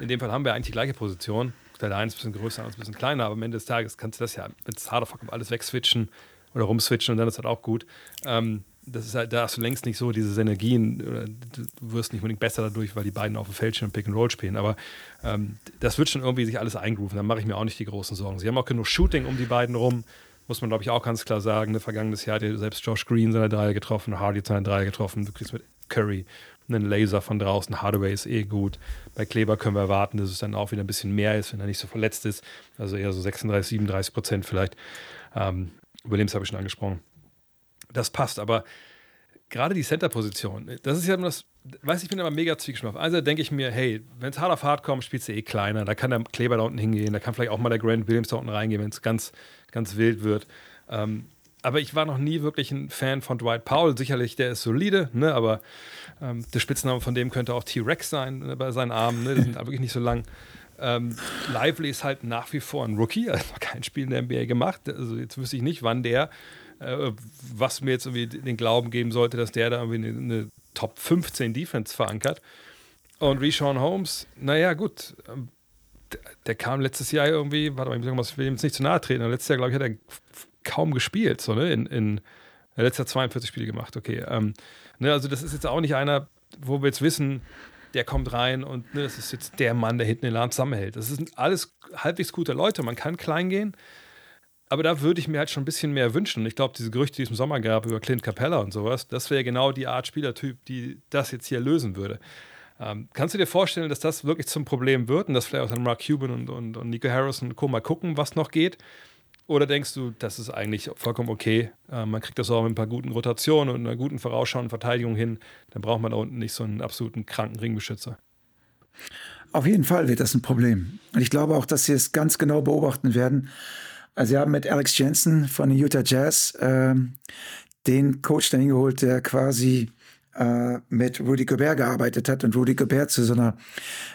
S1: In dem Fall haben wir eigentlich die gleiche Position. Eine ist ein bisschen größer, und ein bisschen kleiner, aber am Ende des Tages kannst du das ja mit Hard of alles wegswitchen oder rumswitchen und dann ist das auch gut. Ähm, das ist halt, da hast du längst nicht so diese Synergien, du wirst nicht unbedingt besser dadurch, weil die beiden auf dem Feld schon Pick and Roll spielen, aber ähm, das wird schon irgendwie sich alles eingrooven, da mache ich mir auch nicht die großen Sorgen. Sie haben auch genug Shooting um die beiden rum, muss man glaube ich auch ganz klar sagen. Ne, vergangenes Jahr hat ja selbst Josh Green seine Dreier getroffen, Hardy seine Dreier getroffen, du kriegst mit Curry einen Laser von draußen, Hardaway ist eh gut. Bei Kleber können wir erwarten, dass es dann auch wieder ein bisschen mehr ist, wenn er nicht so verletzt ist, also eher so 36, 37 Prozent vielleicht. Ähm, Williams habe ich schon angesprochen das passt. Aber gerade die Center-Position, das ist ja das, weiß ich, bin aber mega zwiegespalten. Also denke ich mir, hey, wenn es hart auf hart kommt, spielst du eh kleiner. Da kann der Kleber da unten hingehen, da kann vielleicht auch mal der Grant Williams da unten reingehen, wenn es ganz, ganz wild wird. Ähm, aber ich war noch nie wirklich ein Fan von Dwight Powell. Sicherlich, der ist solide, ne? aber ähm, der Spitzname von dem könnte auch T-Rex sein ne, bei seinen Armen. Ne? Die sind wirklich nicht so lang. Ähm, Lively ist halt nach wie vor ein Rookie, hat noch kein Spiel in der NBA gemacht. Also jetzt wüsste ich nicht, wann der äh, was mir jetzt irgendwie den Glauben geben sollte, dass der da irgendwie eine, eine Top 15 Defense verankert. Und Reshawn Holmes, naja, gut, ähm, der, der, kam letztes Jahr irgendwie, warte mal, ich will ihm jetzt nicht zu nahe treten, aber letztes Jahr, glaube ich, hat er kaum gespielt, so, ne? In, in er letztes Jahr 42 Spiele gemacht, okay. Ähm, ne, also, das ist jetzt auch nicht einer, wo wir jetzt wissen, der kommt rein und ne, das ist jetzt der Mann, der hinten den Laden zusammenhält. Das sind alles halbwegs gute Leute. Man kann klein gehen, aber da würde ich mir halt schon ein bisschen mehr wünschen. Ich glaube, diese Gerüchte, die es im Sommer gab über Clint Capella und sowas, das wäre genau die Art Spielertyp, die das jetzt hier lösen würde. Ähm, kannst du dir vorstellen, dass das wirklich zum Problem wird und dass vielleicht auch dann Mark Cuban und, und, und Nico Harrison und Co. mal gucken, was noch geht? Oder denkst du, das ist eigentlich vollkommen okay? Äh, man kriegt das auch mit ein paar guten Rotationen und einer guten vorausschauenden Verteidigung hin. Dann braucht man da unten nicht so einen absoluten kranken Ringbeschützer.
S2: Auf jeden Fall wird das ein Problem. Und ich glaube auch, dass sie es ganz genau beobachten werden. Also sie haben mit Alex Jensen von den Utah Jazz ähm, den Coach dahin geholt, der quasi äh, mit Rudy Gobert gearbeitet hat und Rudy Gobert zu so einer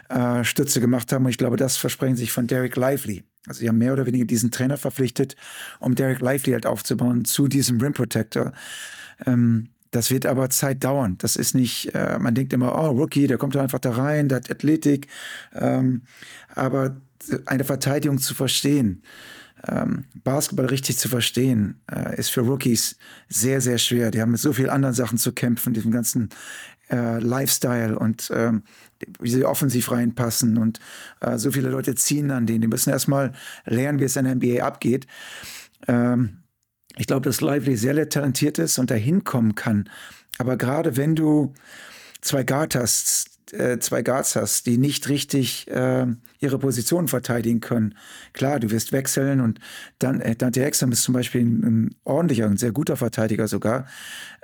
S2: äh, Stütze gemacht haben. Und ich glaube, das versprechen sich von Derek Lively. Also sie haben mehr oder weniger diesen Trainer verpflichtet, um Derek Lively halt aufzubauen zu diesem Rim Protector. Ähm, das wird aber Zeit dauern. Das ist nicht, äh, man denkt immer, oh, Rookie, der kommt einfach da rein, der hat Athletik. Ähm, aber eine Verteidigung zu verstehen, ähm, Basketball richtig zu verstehen, äh, ist für Rookies sehr, sehr schwer. Die haben mit so vielen anderen Sachen zu kämpfen, diesem ganzen äh, Lifestyle und ähm, wie sie offensiv reinpassen und äh, so viele Leute ziehen an denen. Die müssen erstmal lernen, wie es in der NBA abgeht. Ähm, ich glaube, dass Lively sehr talentiert ist und dahin kommen kann. Aber gerade wenn du zwei Guard hast, äh, zwei Guards hast, die nicht richtig äh, ihre Position verteidigen können. Klar, du wirst wechseln und dann äh, Dante Exum ist zum Beispiel ein, ein ordentlicher, ein sehr guter Verteidiger sogar,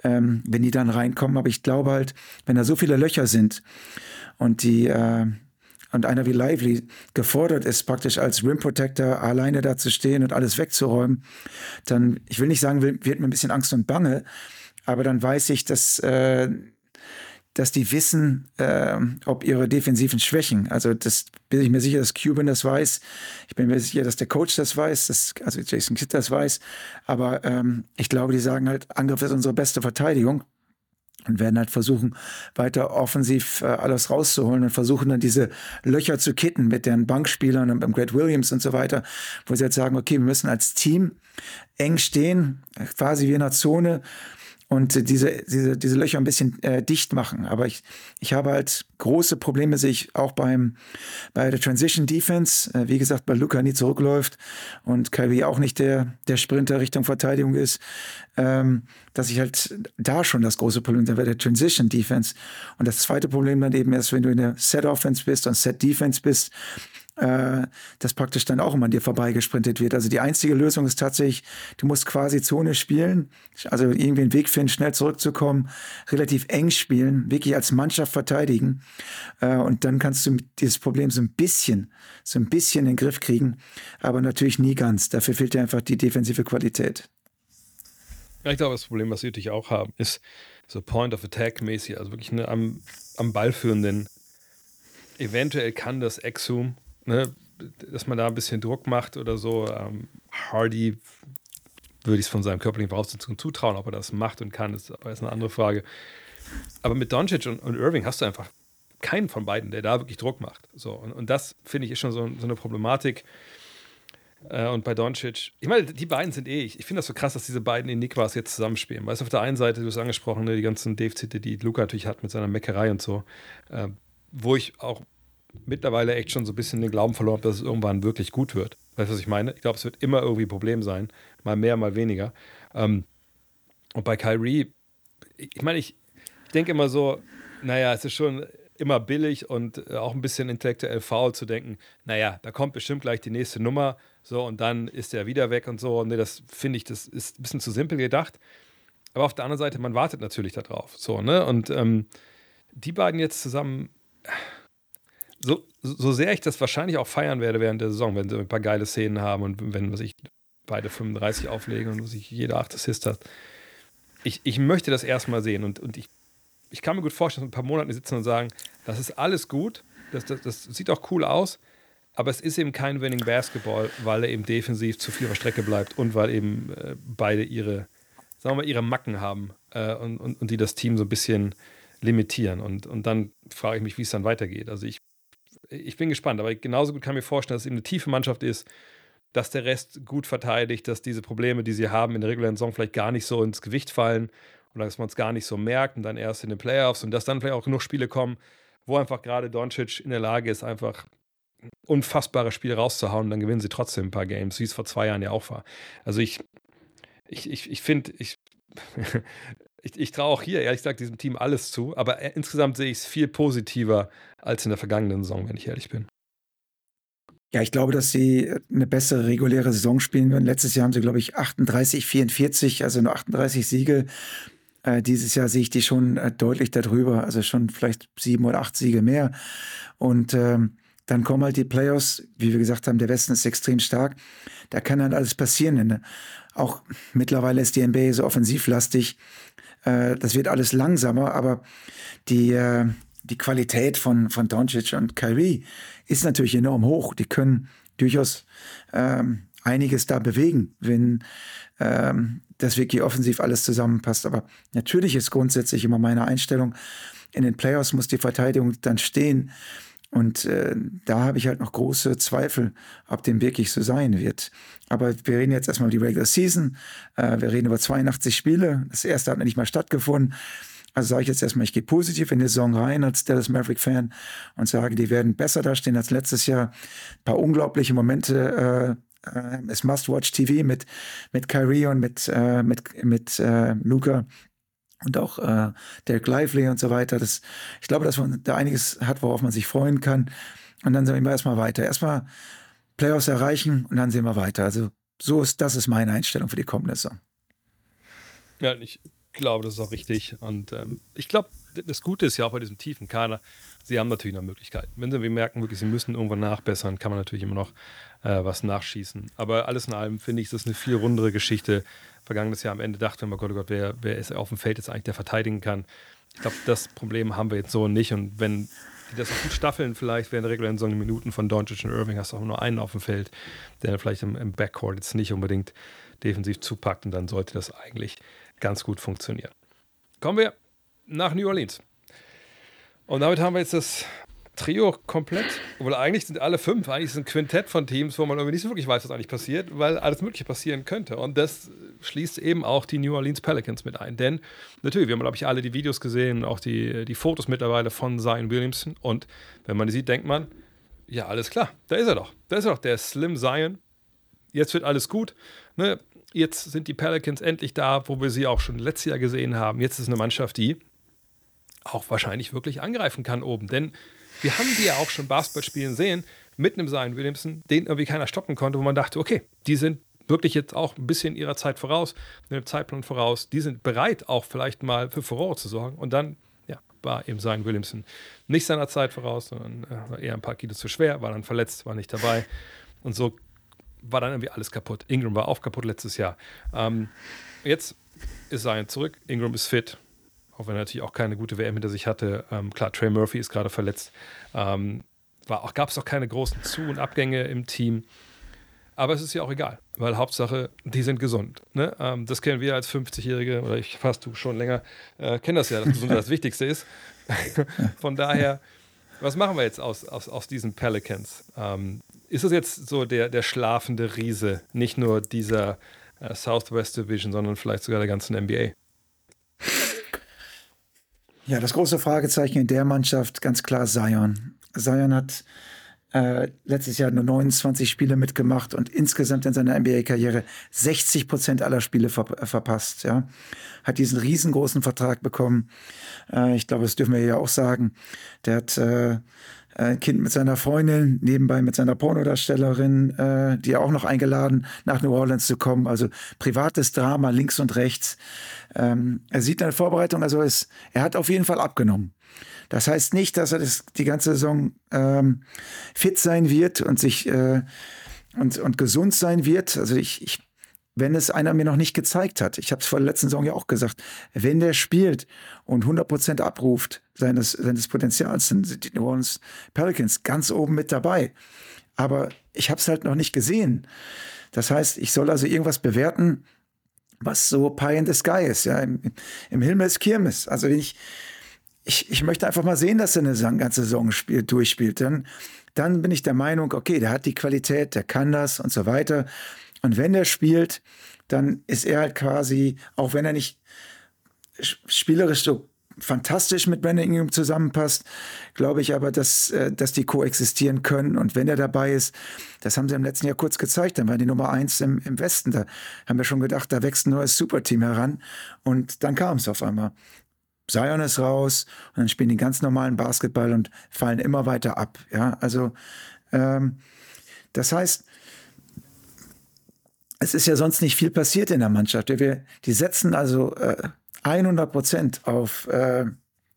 S2: ähm, wenn die dann reinkommen. Aber ich glaube halt, wenn da so viele Löcher sind und die äh, und einer wie Lively gefordert ist, praktisch als Rim Protector alleine da zu stehen und alles wegzuräumen, dann, ich will nicht sagen, wird mir ein bisschen Angst und Bange, aber dann weiß ich, dass äh, dass die wissen, äh, ob ihre defensiven Schwächen. Also das bin ich mir sicher, dass Cuban das weiß. Ich bin mir sicher, dass der Coach das weiß, dass, also Jason Kidd das weiß. Aber ähm, ich glaube, die sagen halt, Angriff ist unsere beste Verteidigung und werden halt versuchen, weiter offensiv äh, alles rauszuholen und versuchen dann diese Löcher zu kitten mit den Bankspielern und beim Great Williams und so weiter, wo sie jetzt sagen, okay, wir müssen als Team eng stehen, quasi wie in einer Zone und diese, diese, diese Löcher ein bisschen äh, dicht machen. Aber ich, ich habe halt große Probleme, sehe ich auch beim, bei der Transition Defense. Äh, wie gesagt, bei Luca nie zurückläuft und Kyrie auch nicht der, der Sprinter Richtung Verteidigung ist, ähm, dass ich halt da schon das große Problem habe bei der Transition Defense. Und das zweite Problem dann eben ist, wenn du in der Set Offense bist und Set Defense bist, äh, das praktisch dann auch immer an dir vorbeigesprintet wird. Also die einzige Lösung ist tatsächlich, du musst quasi Zone spielen, also irgendwie einen Weg finden, schnell zurückzukommen, relativ eng spielen, wirklich als Mannschaft verteidigen äh, und dann kannst du dieses Problem so ein bisschen, so ein bisschen in den Griff kriegen, aber natürlich nie ganz. Dafür fehlt dir einfach die defensive Qualität.
S1: Ja, ich glaube, das Problem, was wir natürlich auch haben, ist so Point of Attack mäßig, also wirklich ne, am, am Ball führenden. Eventuell kann das Exum ne, dass man da ein bisschen Druck macht oder so. Ähm, Hardy würde ich es von seinem körperlichen Voraussetzungen zutrauen, ob er das macht und kann, ist aber eine andere Frage. Aber mit Doncic und, und Irving hast du einfach keinen von beiden, der da wirklich Druck macht. So, und, und das finde ich ist schon so, so eine Problematik. Äh, und bei Doncic, ich meine, die beiden sind eh, ich, ich finde das so krass, dass diese beiden in Nikwas jetzt zusammenspielen. Weißt du, auf der einen Seite, du hast angesprochen, ne, die ganzen Defizite, die Luca natürlich hat mit seiner Meckerei und so, äh, wo ich auch mittlerweile echt schon so ein bisschen den Glauben verloren habe, dass es irgendwann wirklich gut wird. Weißt du, was ich meine? Ich glaube, es wird immer irgendwie ein Problem sein. Mal mehr, mal weniger. Ähm, und bei Kyrie, ich meine, ich, ich denke immer so, naja, es ist schon immer billig und äh, auch ein bisschen intellektuell faul zu denken, naja, da kommt bestimmt gleich die nächste Nummer, so und dann ist er wieder weg und so. Nee, das finde ich, das ist ein bisschen zu simpel gedacht. Aber auf der anderen Seite, man wartet natürlich darauf. So, ne? Und ähm, die beiden jetzt zusammen, so, so sehr ich das wahrscheinlich auch feiern werde während der Saison, wenn sie ein paar geile Szenen haben und wenn was ich beide 35 auflegen und sich jeder acht Assist hat. Ich, ich möchte das erstmal sehen und, und ich, ich kann mir gut vorstellen, dass ein paar Monate sitzen und sagen, das ist alles gut, das, das, das sieht auch cool aus, aber es ist eben kein Winning Basketball, weil er eben defensiv zu viel auf Strecke bleibt und weil eben äh, beide ihre, sagen wir ihre Macken haben äh, und, und, und die das Team so ein bisschen limitieren. Und, und dann frage ich mich, wie es dann weitergeht. Also ich ich bin gespannt, aber genauso gut kann ich mir vorstellen, dass es eben eine tiefe Mannschaft ist, dass der Rest gut verteidigt, dass diese Probleme, die sie haben, in der regulären Saison vielleicht gar nicht so ins Gewicht fallen oder dass man es gar nicht so merkt und dann erst in den Playoffs und dass dann vielleicht auch genug Spiele kommen, wo einfach gerade Doncic in der Lage ist, einfach unfassbare Spiele rauszuhauen und dann gewinnen sie trotzdem ein paar Games, wie es vor zwei Jahren ja auch war. Also ich, ich, ich, ich finde, ich, (laughs) ich, ich traue auch hier, ehrlich gesagt, diesem Team alles zu, aber äh, insgesamt sehe ich es viel positiver als in der vergangenen Saison, wenn ich ehrlich bin.
S2: Ja, ich glaube, dass sie eine bessere reguläre Saison spielen werden. Letztes Jahr haben sie, glaube ich, 38, 44, also nur 38 Siege. Äh, dieses Jahr sehe ich die schon äh, deutlich darüber, also schon vielleicht sieben oder acht Siege mehr. Und ähm, dann kommen halt die Playoffs, wie wir gesagt haben, der Westen ist extrem stark. Da kann dann alles passieren. Auch mittlerweile ist die NBA so offensivlastig. Äh, das wird alles langsamer, aber die, äh, die Qualität von, von Doncic und Kyrie ist natürlich enorm hoch. Die können durchaus ähm, einiges da bewegen, wenn ähm, das wirklich offensiv alles zusammenpasst. Aber natürlich ist grundsätzlich immer meine Einstellung, in den Playoffs muss die Verteidigung dann stehen. Und äh, da habe ich halt noch große Zweifel, ob dem wirklich so sein wird. Aber wir reden jetzt erstmal über die Regular Season. Äh, wir reden über 82 Spiele. Das erste hat nicht mal stattgefunden. Also sage ich jetzt erstmal, ich gehe positiv in die Saison rein als Dallas Maverick-Fan und sage, die werden besser dastehen als letztes Jahr. Ein paar unglaubliche Momente. Äh, äh, es Must-Watch-TV mit, mit Kyrie und mit, äh, mit, mit äh, Luca und auch äh, Derek Lively und so weiter. Das, ich glaube, dass man da einiges hat, worauf man sich freuen kann. Und dann sehen wir erstmal weiter. Erstmal Playoffs erreichen und dann sehen wir weiter. Also so ist, das ist meine Einstellung für die kommende Saison.
S1: Ja, ich glaube, das ist auch richtig. Und ähm, ich glaube, das Gute ist ja auch bei diesem tiefen Kader, sie haben natürlich noch Möglichkeiten. Wenn sie merken, wirklich, sie müssen irgendwann nachbessern, kann man natürlich immer noch äh, was nachschießen. Aber alles in allem finde ich, ist das eine viel rundere Geschichte. Vergangenes Jahr am Ende dachte man, Gott, oh Gott, wer, wer ist auf dem Feld jetzt eigentlich, der verteidigen kann? Ich glaube, das Problem haben wir jetzt so nicht. Und wenn die das auch gut staffeln, vielleicht während der regulären Saison Minuten von Doncic und Irving, hast du auch nur einen auf dem Feld, der vielleicht im, im Backcourt jetzt nicht unbedingt defensiv zupackt. Und dann sollte das eigentlich ganz gut funktionieren. Kommen wir nach New Orleans. Und damit haben wir jetzt das Trio komplett, obwohl eigentlich sind alle fünf, eigentlich ist es ein Quintett von Teams, wo man irgendwie nicht so wirklich weiß, was eigentlich passiert, weil alles Mögliche passieren könnte. Und das schließt eben auch die New Orleans Pelicans mit ein. Denn natürlich, wir haben, glaube ich, alle die Videos gesehen, auch die, die Fotos mittlerweile von Zion Williamson. Und wenn man die sieht, denkt man, ja, alles klar, da ist er doch. Da ist er doch, der Slim Zion. Jetzt wird alles gut. Ne? Jetzt sind die Pelicans endlich da, wo wir sie auch schon letztes Jahr gesehen haben. Jetzt ist eine Mannschaft, die auch wahrscheinlich wirklich angreifen kann oben. Denn wir haben die ja auch schon Basketball spielen sehen mit einem Zion Williamson, den irgendwie keiner stoppen konnte, wo man dachte, okay, die sind wirklich jetzt auch ein bisschen ihrer Zeit voraus, mit dem Zeitplan voraus. Die sind bereit, auch vielleicht mal für Furore zu sorgen. Und dann ja, war eben Zion Williamson nicht seiner Zeit voraus, sondern äh, war eher ein paar Kilo zu schwer, war dann verletzt, war nicht dabei. Und so war dann irgendwie alles kaputt. Ingram war auch kaputt letztes Jahr. Ähm, jetzt ist Zion zurück, Ingram ist fit, auch wenn er natürlich auch keine gute WM hinter sich hatte. Ähm, klar, Trey Murphy ist gerade verletzt. Ähm, gab es auch keine großen Zu- und Abgänge im Team. Aber es ist ja auch egal, weil Hauptsache, die sind gesund. Ne? Ähm, das kennen wir als 50-Jährige, oder ich fast du schon länger, äh, kennen das ja, dass Gesundheit das Wichtigste ist. (laughs) Von daher, was machen wir jetzt aus, aus, aus diesen Pelicans? Ähm, ist es jetzt so der, der schlafende Riese, nicht nur dieser äh, Southwest Division, sondern vielleicht sogar der ganzen NBA?
S2: Ja, das große Fragezeichen in der Mannschaft ganz klar Zion. Zion hat äh, letztes Jahr nur 29 Spiele mitgemacht und insgesamt in seiner NBA-Karriere 60 Prozent aller Spiele ver äh, verpasst. Ja. Hat diesen riesengroßen Vertrag bekommen. Äh, ich glaube, das dürfen wir ja auch sagen. Der hat äh, ein Kind mit seiner Freundin, nebenbei mit seiner Pornodarstellerin, äh, die auch noch eingeladen, nach New Orleans zu kommen. Also privates Drama links und rechts. Ähm, er sieht eine Vorbereitung, also es, er hat auf jeden Fall abgenommen. Das heißt nicht, dass er das, die ganze Saison ähm, fit sein wird und sich äh, und, und gesund sein wird. Also ich, ich wenn es einer mir noch nicht gezeigt hat. Ich habe es vor der letzten Saison ja auch gesagt. Wenn der spielt und 100% abruft seines, seines Potenzials, sind die New Orleans Pelicans ganz oben mit dabei. Aber ich habe es halt noch nicht gesehen. Das heißt, ich soll also irgendwas bewerten, was so Pie in the Sky ist. Ja, im, im Himmel ist Kirmes. Also wenn ich, ich, ich möchte einfach mal sehen, dass er eine ganze Saison spielt, durchspielt. Dann, dann bin ich der Meinung, okay, der hat die Qualität, der kann das und so weiter. Und wenn er spielt, dann ist er halt quasi, auch wenn er nicht spielerisch so fantastisch mit Brandon Ingram zusammenpasst, glaube ich aber, dass, äh, dass die koexistieren können. Und wenn er dabei ist, das haben sie im letzten Jahr kurz gezeigt, dann war die Nummer eins im, im Westen. Da haben wir schon gedacht, da wächst ein neues Superteam heran. Und dann kam es auf einmal. Zion ist raus und dann spielen die ganz normalen Basketball und fallen immer weiter ab. Ja, also ähm, das heißt, es ist ja sonst nicht viel passiert in der Mannschaft. Wir, die setzen also äh, 100 Prozent auf, äh,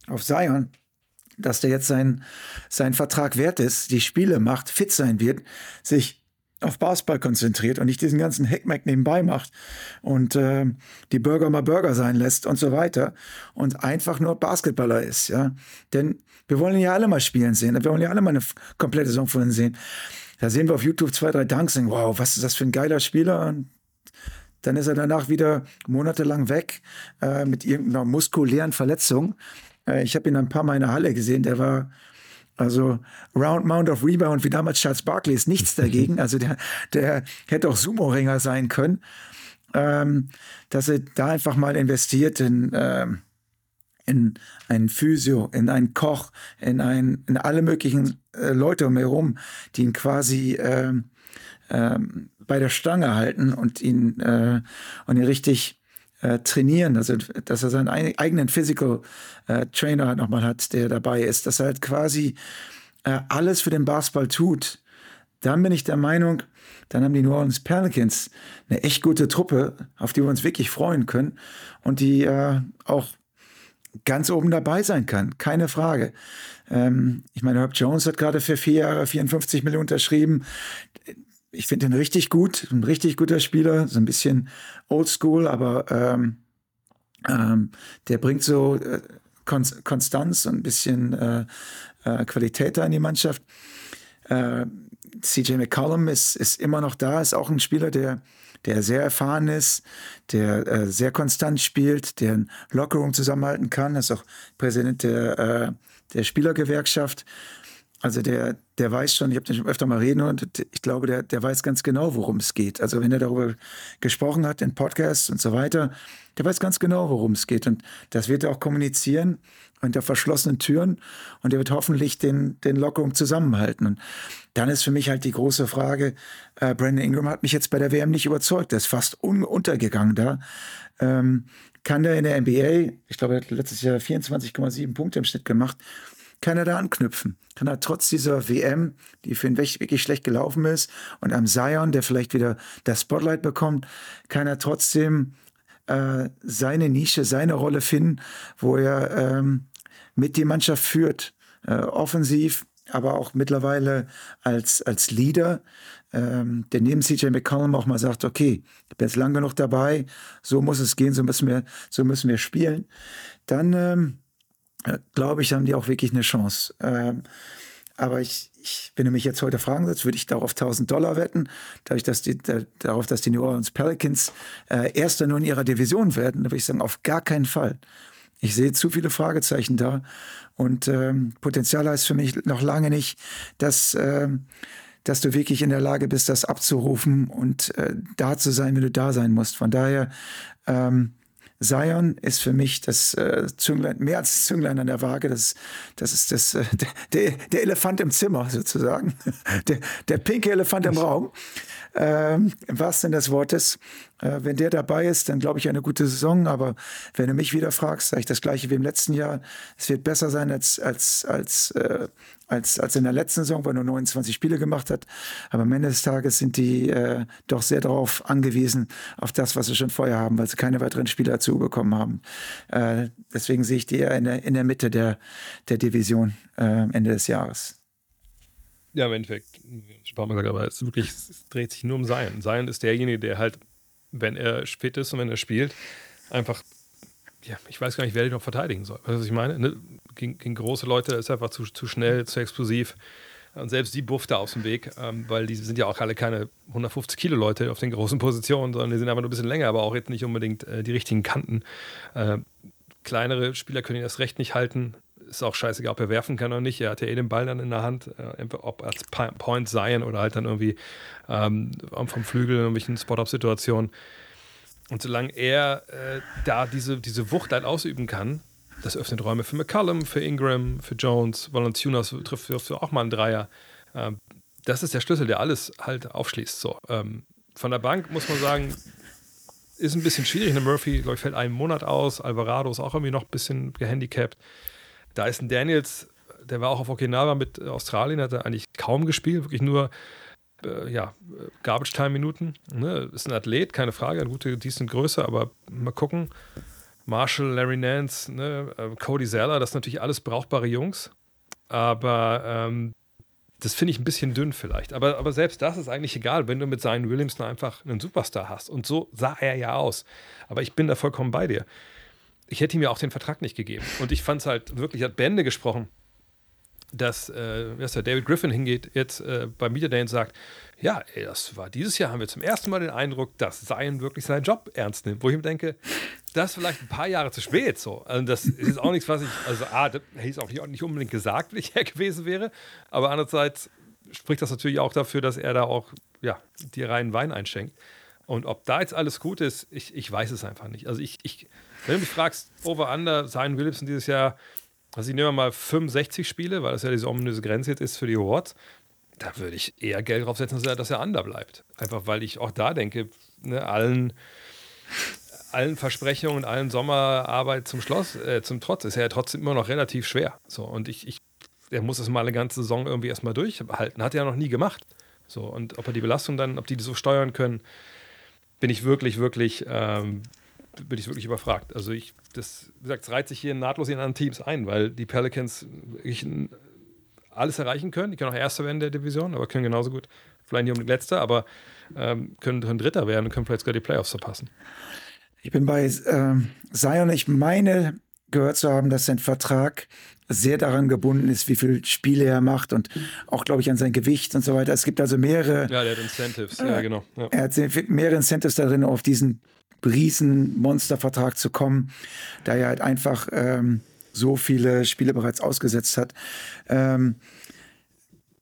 S2: auf Zion, dass der jetzt sein, sein Vertrag wert ist, die Spiele macht, fit sein wird, sich auf Basketball konzentriert und nicht diesen ganzen Heckmeck nebenbei macht und äh, die Burger mal Burger sein lässt und so weiter und einfach nur Basketballer ist, ja. Denn wir wollen ja alle mal spielen sehen, wir wollen ja alle mal eine komplette Saison von sehen. Da sehen wir auf YouTube zwei, drei Dunks und wow, was ist das für ein geiler Spieler? Und dann ist er danach wieder monatelang weg äh, mit irgendeiner muskulären Verletzung. Äh, ich habe ihn ein paar Mal in der Halle gesehen, der war also Round Mount of Rebound wie damals Charles Barkley ist nichts dagegen. (laughs) Also der, der hätte auch Sumo-Ringer sein können. Ähm, dass er da einfach mal investiert in, ähm, in einen Physio, in einen Koch, in, ein, in alle möglichen äh, Leute um herum, die ihn quasi äh, äh, bei der Stange halten und ihn, äh, und ihn richtig äh, trainieren, also dass er seinen eigenen Physical äh, Trainer nochmal hat, der dabei ist, dass er halt quasi alles für den Basketball tut. Dann bin ich der Meinung, dann haben die New Orleans Pelicans eine echt gute Truppe, auf die wir uns wirklich freuen können und die auch ganz oben dabei sein kann, keine Frage. Ähm, ich meine, Herb Jones hat gerade für vier Jahre 54 Millionen unterschrieben. Ich finde ihn richtig gut, ein richtig guter Spieler, so ein bisschen oldschool, aber ähm, ähm, der bringt so äh, Konstanz und ein bisschen äh, äh, Qualität da in die Mannschaft. Äh, CJ McCollum ist, ist immer noch da, ist auch ein Spieler, der, der sehr erfahren ist, der äh, sehr konstant spielt, der ein Lockerroom zusammenhalten kann, ist auch Präsident der, äh, der Spielergewerkschaft. Also der, der weiß schon, ich habe den schon öfter mal reden und ich glaube, der, der weiß ganz genau, worum es geht. Also wenn er darüber gesprochen hat in Podcasts und so weiter, der weiß ganz genau, worum es geht. Und das wird er auch kommunizieren hinter verschlossenen Türen und der wird hoffentlich den, den Lockerung zusammenhalten. Und dann ist für mich halt die große Frage, äh, Brandon Ingram hat mich jetzt bei der WM nicht überzeugt, der ist fast un untergegangen da. Ähm, kann der in der NBA, ich glaube, er hat letztes Jahr 24,7 Punkte im Schnitt gemacht, kann er da anknüpfen? Kann er trotz dieser WM, die für ihn wirklich schlecht gelaufen ist, und am Zion, der vielleicht wieder das Spotlight bekommt, kann er trotzdem äh, seine Nische, seine Rolle finden, wo er ähm, mit die Mannschaft führt, äh, offensiv, aber auch mittlerweile als, als Leader, ähm, der neben CJ McCollum auch mal sagt, okay, ich bin jetzt lang genug dabei, so muss es gehen, so müssen wir, so müssen wir spielen, dann ähm, äh, glaube ich, haben die auch wirklich eine Chance. Ähm, aber ich, ich, wenn du mich jetzt heute fragen würdest, würde ich darauf 1000 Dollar wetten, dadurch, dass die, da, darauf, dass die New Orleans Pelicans äh, Erster nur in ihrer Division werden, da würde ich sagen, auf gar keinen Fall. Ich sehe zu viele Fragezeichen da und ähm, Potenzial heißt für mich noch lange nicht, dass, äh, dass du wirklich in der Lage bist, das abzurufen und äh, da zu sein, wenn du da sein musst. Von daher ähm, Zion ist für mich das äh, Zünglein, mehr als Zünglein an der Waage. Das, das ist das, äh, der, der Elefant im Zimmer sozusagen. (laughs) Der, der pinke Elefant im Raum. Ähm, Im wahrsten Sinne des Wortes. Äh, wenn der dabei ist, dann glaube ich eine gute Saison. Aber wenn du mich wieder fragst, sage ich das gleiche wie im letzten Jahr. Es wird besser sein als, als, als, äh, als, als in der letzten Saison, weil nur 29 Spiele gemacht hat. Aber am Ende des Tages sind die äh, doch sehr darauf angewiesen, auf das, was sie schon vorher haben, weil sie keine weiteren Spieler dazu bekommen haben. Äh, deswegen sehe ich die eher in der, in der Mitte der, der Division äh, Ende des Jahres.
S1: Ja, im Endeffekt, ich mal gesagt, aber es, wirklich, es dreht sich nur um Zion. Zion ist derjenige, der halt, wenn er fit ist und wenn er spielt, einfach, ja, ich weiß gar nicht, wer den noch verteidigen soll. Weißt du, was ich meine? Ne? Gegen, gegen, große Leute ist er einfach zu, zu schnell, zu explosiv. Und selbst die bufft er aus dem Weg, ähm, weil die sind ja auch alle keine 150 Kilo Leute auf den großen Positionen, sondern die sind einfach nur ein bisschen länger, aber auch jetzt nicht unbedingt äh, die richtigen Kanten. Äh, kleinere Spieler können ihn erst recht nicht halten ist auch scheißegal, ob er werfen kann oder nicht. Er hat ja eh den Ball dann in der Hand, äh, ob als Point sein oder halt dann irgendwie ähm, vom Flügel in irgendwelchen Spot-Up-Situationen. Und solange er äh, da diese, diese Wucht halt ausüben kann, das öffnet Räume für McCallum, für Ingram, für Jones. Valanciunas trifft, trifft auch mal einen Dreier. Ähm, das ist der Schlüssel, der alles halt aufschließt. So. Ähm, von der Bank muss man sagen, ist ein bisschen schwierig. Eine Murphy, glaube ich, fällt einen Monat aus. Alvarado ist auch irgendwie noch ein bisschen gehandicapt. Dyson Daniels, der war auch auf Okinawa mit Australien, hat er eigentlich kaum gespielt, wirklich nur äh, ja, Garbage-Time-Minuten. Ne? Ist ein Athlet, keine Frage, eine gute, decent Größe, aber mal gucken. Marshall, Larry Nance, ne? Äh, Cody Zeller, das sind natürlich alles brauchbare Jungs. Aber ähm, das finde ich ein bisschen dünn vielleicht. Aber, aber selbst das ist eigentlich egal, wenn du mit Zion Williamson einfach einen Superstar hast. Und so sah er ja aus. Aber ich bin da vollkommen bei dir ich hätte ihm ja auch den Vertrag nicht gegeben. Und ich fand es halt wirklich, hat Bände gesprochen, dass, äh, dass der David Griffin hingeht jetzt äh, beim Media Day und sagt, ja, ey, das war dieses Jahr, haben wir zum ersten Mal den Eindruck, dass Zion wirklich seinen Job ernst nimmt. Wo ich mir denke, das ist vielleicht ein paar Jahre zu spät so. Also das ist auch nichts, was ich, also A, das hätte ich auch nicht, nicht unbedingt gesagt, wenn ich her gewesen wäre, aber andererseits spricht das natürlich auch dafür, dass er da auch, ja, die reinen Wein einschenkt. Und ob da jetzt alles gut ist, ich, ich weiß es einfach nicht. Also ich, ich wenn du mich fragst, Over-Under, Zion Williamson dieses Jahr, also ich nehme mal 65 Spiele, weil das ja diese ominöse Grenze jetzt ist für die Awards, da würde ich eher Geld draufsetzen, dass er, dass er under bleibt. Einfach weil ich auch da denke, ne, allen, allen Versprechungen, allen Sommerarbeit zum Schloss, äh, zum Trotz, ist er ja trotzdem immer noch relativ schwer. So, und ich, ich er muss das mal eine ganze Saison irgendwie erstmal durchhalten. Hat er ja noch nie gemacht. So, und ob er die Belastung dann, ob die so steuern können, bin ich wirklich, wirklich ähm, bin ich wirklich überfragt. Also ich, das, wie gesagt, es reiht sich hier nahtlos in anderen Teams ein, weil die Pelicans wirklich alles erreichen können. Die können auch Erster werden der Division, aber können genauso gut, vielleicht nicht die Letzte, aber ähm, können, können Dritter werden und können vielleicht sogar die Playoffs verpassen.
S2: Ich bin bei ähm, Zion. Ich meine gehört zu haben, dass sein Vertrag sehr daran gebunden ist, wie viele Spiele er macht und auch, glaube ich, an sein Gewicht und so weiter. Es gibt also mehrere.
S1: Ja, der hat Incentives, ja, genau. Ja.
S2: Er hat mehrere Incentives darin, auf diesen riesen Monstervertrag zu kommen, da er halt einfach ähm, so viele Spiele bereits ausgesetzt hat. Ähm,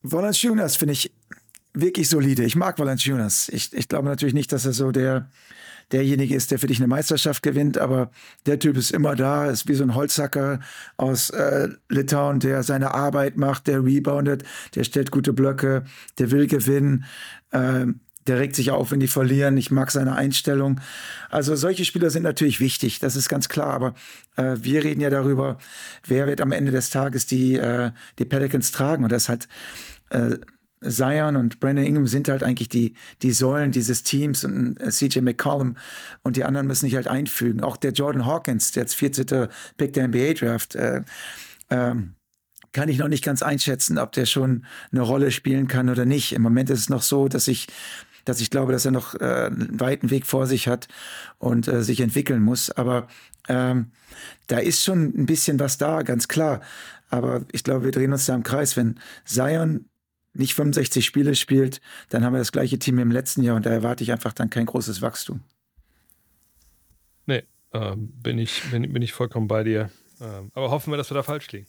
S2: Valanciunas finde ich wirklich solide. Ich mag Valanciunas. Ich, ich glaube natürlich nicht, dass er so der derjenige ist, der für dich eine Meisterschaft gewinnt, aber der Typ ist immer da, ist wie so ein Holzhacker aus äh, Litauen, der seine Arbeit macht, der reboundet, der stellt gute Blöcke, der will gewinnen. Äh, der regt sich auf, wenn die verlieren. Ich mag seine Einstellung. Also solche Spieler sind natürlich wichtig, das ist ganz klar. Aber äh, wir reden ja darüber, wer wird am Ende des Tages die, äh, die Pelicans tragen. Und das hat äh, Zion und Brandon Ingram sind halt eigentlich die, die Säulen dieses Teams und äh, CJ McCollum und die anderen müssen sich halt einfügen. Auch der Jordan Hawkins, der jetzt 14. Pick der NBA-Draft, äh, ähm, kann ich noch nicht ganz einschätzen, ob der schon eine Rolle spielen kann oder nicht. Im Moment ist es noch so, dass ich dass ich glaube, dass er noch äh, einen weiten Weg vor sich hat und äh, sich entwickeln muss. Aber ähm, da ist schon ein bisschen was da, ganz klar. Aber ich glaube, wir drehen uns da im Kreis. Wenn Zion nicht 65 Spiele spielt, dann haben wir das gleiche Team im letzten Jahr und da erwarte ich einfach dann kein großes Wachstum.
S1: Nee, äh, bin, ich, bin, bin ich vollkommen bei dir. Äh, aber hoffen wir, dass wir da falsch liegen.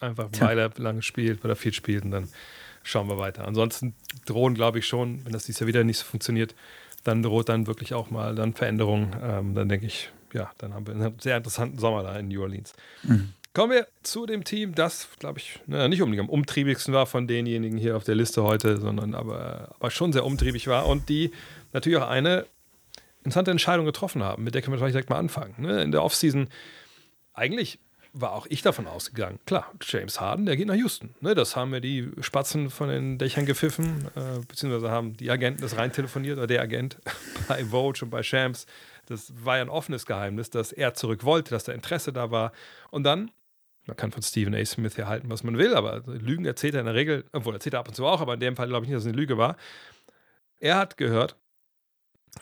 S1: Einfach, Tja. weil er lange spielt, weil er viel spielt und dann schauen wir weiter. Ansonsten drohen, glaube ich schon, wenn das dieses Jahr wieder nicht so funktioniert, dann droht dann wirklich auch mal dann Veränderungen. Ähm, dann denke ich, ja, dann haben wir einen sehr interessanten Sommer da in New Orleans. Mhm. Kommen wir zu dem Team, das, glaube ich, na, nicht unbedingt am umtriebigsten war von denjenigen hier auf der Liste heute, sondern aber, aber schon sehr umtriebig war und die natürlich auch eine interessante Entscheidung getroffen haben, mit der können wir vielleicht direkt mal anfangen. Ne? In der Offseason eigentlich war auch ich davon ausgegangen. Klar, James Harden, der geht nach Houston. Ne, das haben wir die Spatzen von den Dächern gepfiffen, äh, beziehungsweise haben die Agenten das rein telefoniert oder der Agent (laughs) bei Vogue und bei Shams. Das war ja ein offenes Geheimnis, dass er zurück wollte, dass da Interesse da war. Und dann man kann von Stephen A. Smith hier halten, was man will, aber Lügen erzählt er in der Regel, obwohl erzählt er ab und zu auch, aber in dem Fall glaube ich nicht, dass es eine Lüge war. Er hat gehört,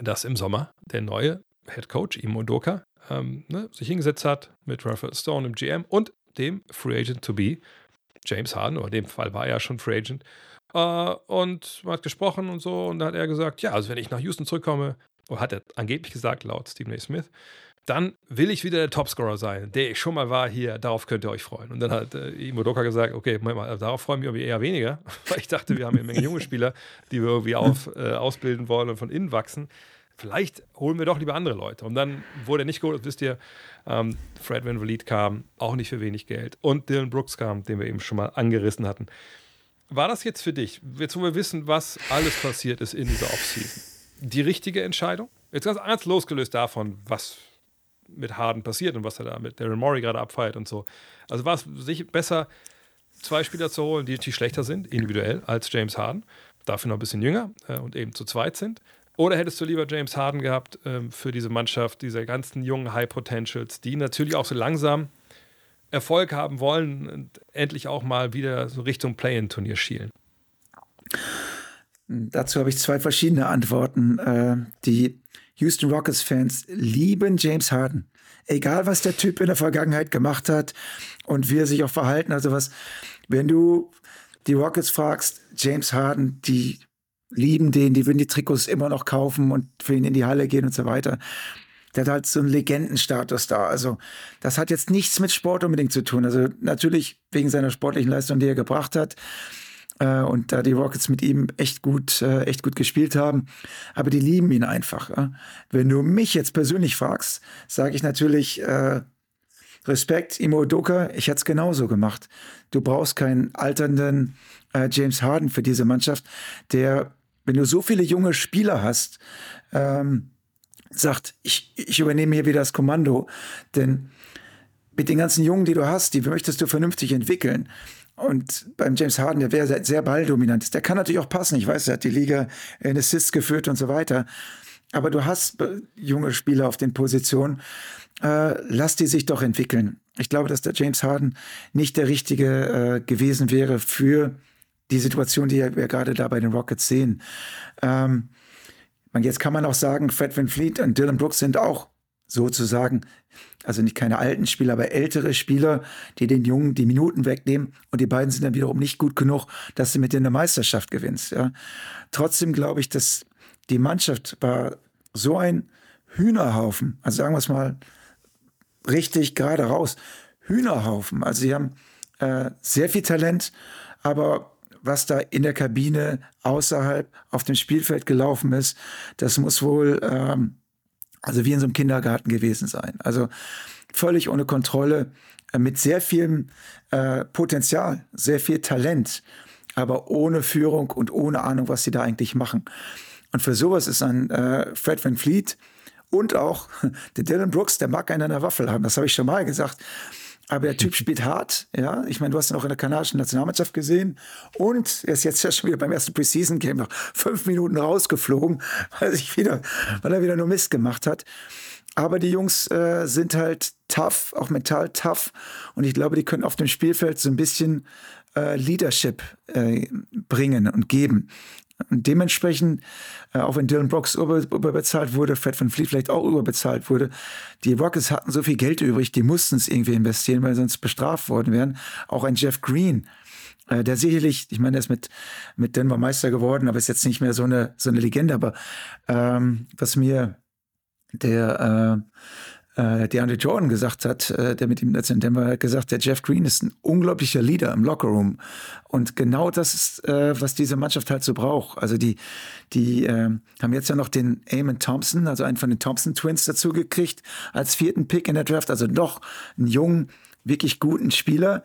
S1: dass im Sommer der neue Head Coach Imo Doka ähm, ne, sich hingesetzt hat mit Rafael Stone, im GM und dem Free Agent to be, James Harden, oder in dem Fall war er ja schon Free Agent. Äh, und man hat gesprochen und so, und da hat er gesagt: Ja, also wenn ich nach Houston zurückkomme, oder hat er angeblich gesagt, laut Stephen A. Smith, dann will ich wieder der Topscorer sein, der ich schon mal war hier, darauf könnt ihr euch freuen. Und dann hat äh, Imodoka gesagt, okay, mal, darauf freuen wir eher weniger, (laughs) weil ich dachte, wir haben eine Menge junge Spieler, die wir irgendwie auf, äh, ausbilden wollen und von innen wachsen. Vielleicht holen wir doch lieber andere Leute. Und dann wurde er nicht geholt, wisst ihr, ähm, Fred Van Vliet kam, auch nicht für wenig Geld. Und Dylan Brooks kam, den wir eben schon mal angerissen hatten. War das jetzt für dich, jetzt wo wir wissen, was alles passiert ist in dieser Offseason, die richtige Entscheidung? Jetzt ganz, ganz losgelöst davon, was mit Harden passiert und was er da mit Darren Morey gerade abfeiert und so. Also war es sich besser, zwei Spieler zu holen, die, die schlechter sind, individuell, als James Harden, dafür noch ein bisschen jünger äh, und eben zu zweit sind. Oder hättest du lieber James Harden gehabt ähm, für diese Mannschaft, diese ganzen jungen High Potentials, die natürlich auch so langsam Erfolg haben wollen und endlich auch mal wieder so Richtung Play-in-Turnier schielen?
S2: Dazu habe ich zwei verschiedene Antworten. Äh, die Houston Rockets-Fans lieben James Harden. Egal, was der Typ in der Vergangenheit gemacht hat und wie er sich auch verhalten hat, sowas. Wenn du die Rockets fragst, James Harden, die lieben den, die würden die Trikots immer noch kaufen und für ihn in die Halle gehen und so weiter. Der hat halt so einen Legendenstatus da. Also, das hat jetzt nichts mit Sport unbedingt zu tun. Also, natürlich wegen seiner sportlichen Leistung, die er gebracht hat und da die Rockets mit ihm echt gut, äh, echt gut gespielt haben. Aber die lieben ihn einfach. Äh. Wenn du mich jetzt persönlich fragst, sage ich natürlich äh, Respekt, Imo Doka, ich hätte es genauso gemacht. Du brauchst keinen alternden äh, James Harden für diese Mannschaft, der, wenn du so viele junge Spieler hast, ähm, sagt, ich, ich übernehme hier wieder das Kommando. Denn mit den ganzen Jungen, die du hast, die möchtest du vernünftig entwickeln. Und beim James Harden, der wäre sehr, balldominant. Der kann natürlich auch passen. Ich weiß, er hat die Liga in Assists geführt und so weiter. aber du hast äh, junge Spieler auf den Positionen. Äh, lass die sich doch entwickeln. Ich glaube, dass der James Harden nicht der richtige äh, gewesen wäre für die Situation, die wir gerade da bei den Rockets sehen. Ähm, jetzt kann man auch sagen, Fred Van Fleet und Dylan Brooks sind auch sozusagen, also nicht keine alten Spieler, aber ältere Spieler, die den Jungen die Minuten wegnehmen und die beiden sind dann wiederum nicht gut genug, dass sie mit denen eine Meisterschaft gewinnst. Ja. Trotzdem glaube ich, dass die Mannschaft war so ein Hühnerhaufen, also sagen wir es mal richtig gerade raus, Hühnerhaufen. Also sie haben äh, sehr viel Talent, aber was da in der Kabine außerhalb auf dem Spielfeld gelaufen ist, das muss wohl ähm, also wie in so einem Kindergarten gewesen sein. Also völlig ohne Kontrolle, äh, mit sehr viel äh, Potenzial, sehr viel Talent, aber ohne Führung und ohne Ahnung, was sie da eigentlich machen. Und für sowas ist ein äh, Fred Van Fleet und auch (laughs) der Dylan Brooks, der mag einen an der Waffel haben. Das habe ich schon mal gesagt. Aber der Typ spielt hart, ja. Ich meine, du hast ihn auch in der kanadischen Nationalmannschaft gesehen. Und er ist jetzt ja schon wieder beim ersten Preseason-Game noch fünf Minuten rausgeflogen, weil, sich wieder, weil er wieder nur Mist gemacht hat. Aber die Jungs äh, sind halt tough, auch mental tough. Und ich glaube, die können auf dem Spielfeld so ein bisschen äh, Leadership äh, bringen und geben. Und dementsprechend, äh, auch wenn Dylan Brooks über, überbezahlt wurde, Fred Van Fleet vielleicht auch überbezahlt wurde, die Rockets hatten so viel Geld übrig, die mussten es irgendwie investieren, weil sonst bestraft worden wären. Auch ein Jeff Green, äh, der sicherlich, ich meine, der ist mit, mit Denver Meister geworden, aber ist jetzt nicht mehr so eine, so eine Legende. Aber ähm, was mir der äh, äh, DeAndre Jordan gesagt hat, äh, der mit ihm letztendlich Denver hat gesagt, der Jeff Green ist ein unglaublicher Leader im Lockerroom. Und genau das ist, äh, was diese Mannschaft halt so braucht. Also die, die äh, haben jetzt ja noch den Eamon Thompson, also einen von den Thompson Twins dazu gekriegt, als vierten Pick in der Draft. Also doch einen jungen, wirklich guten Spieler.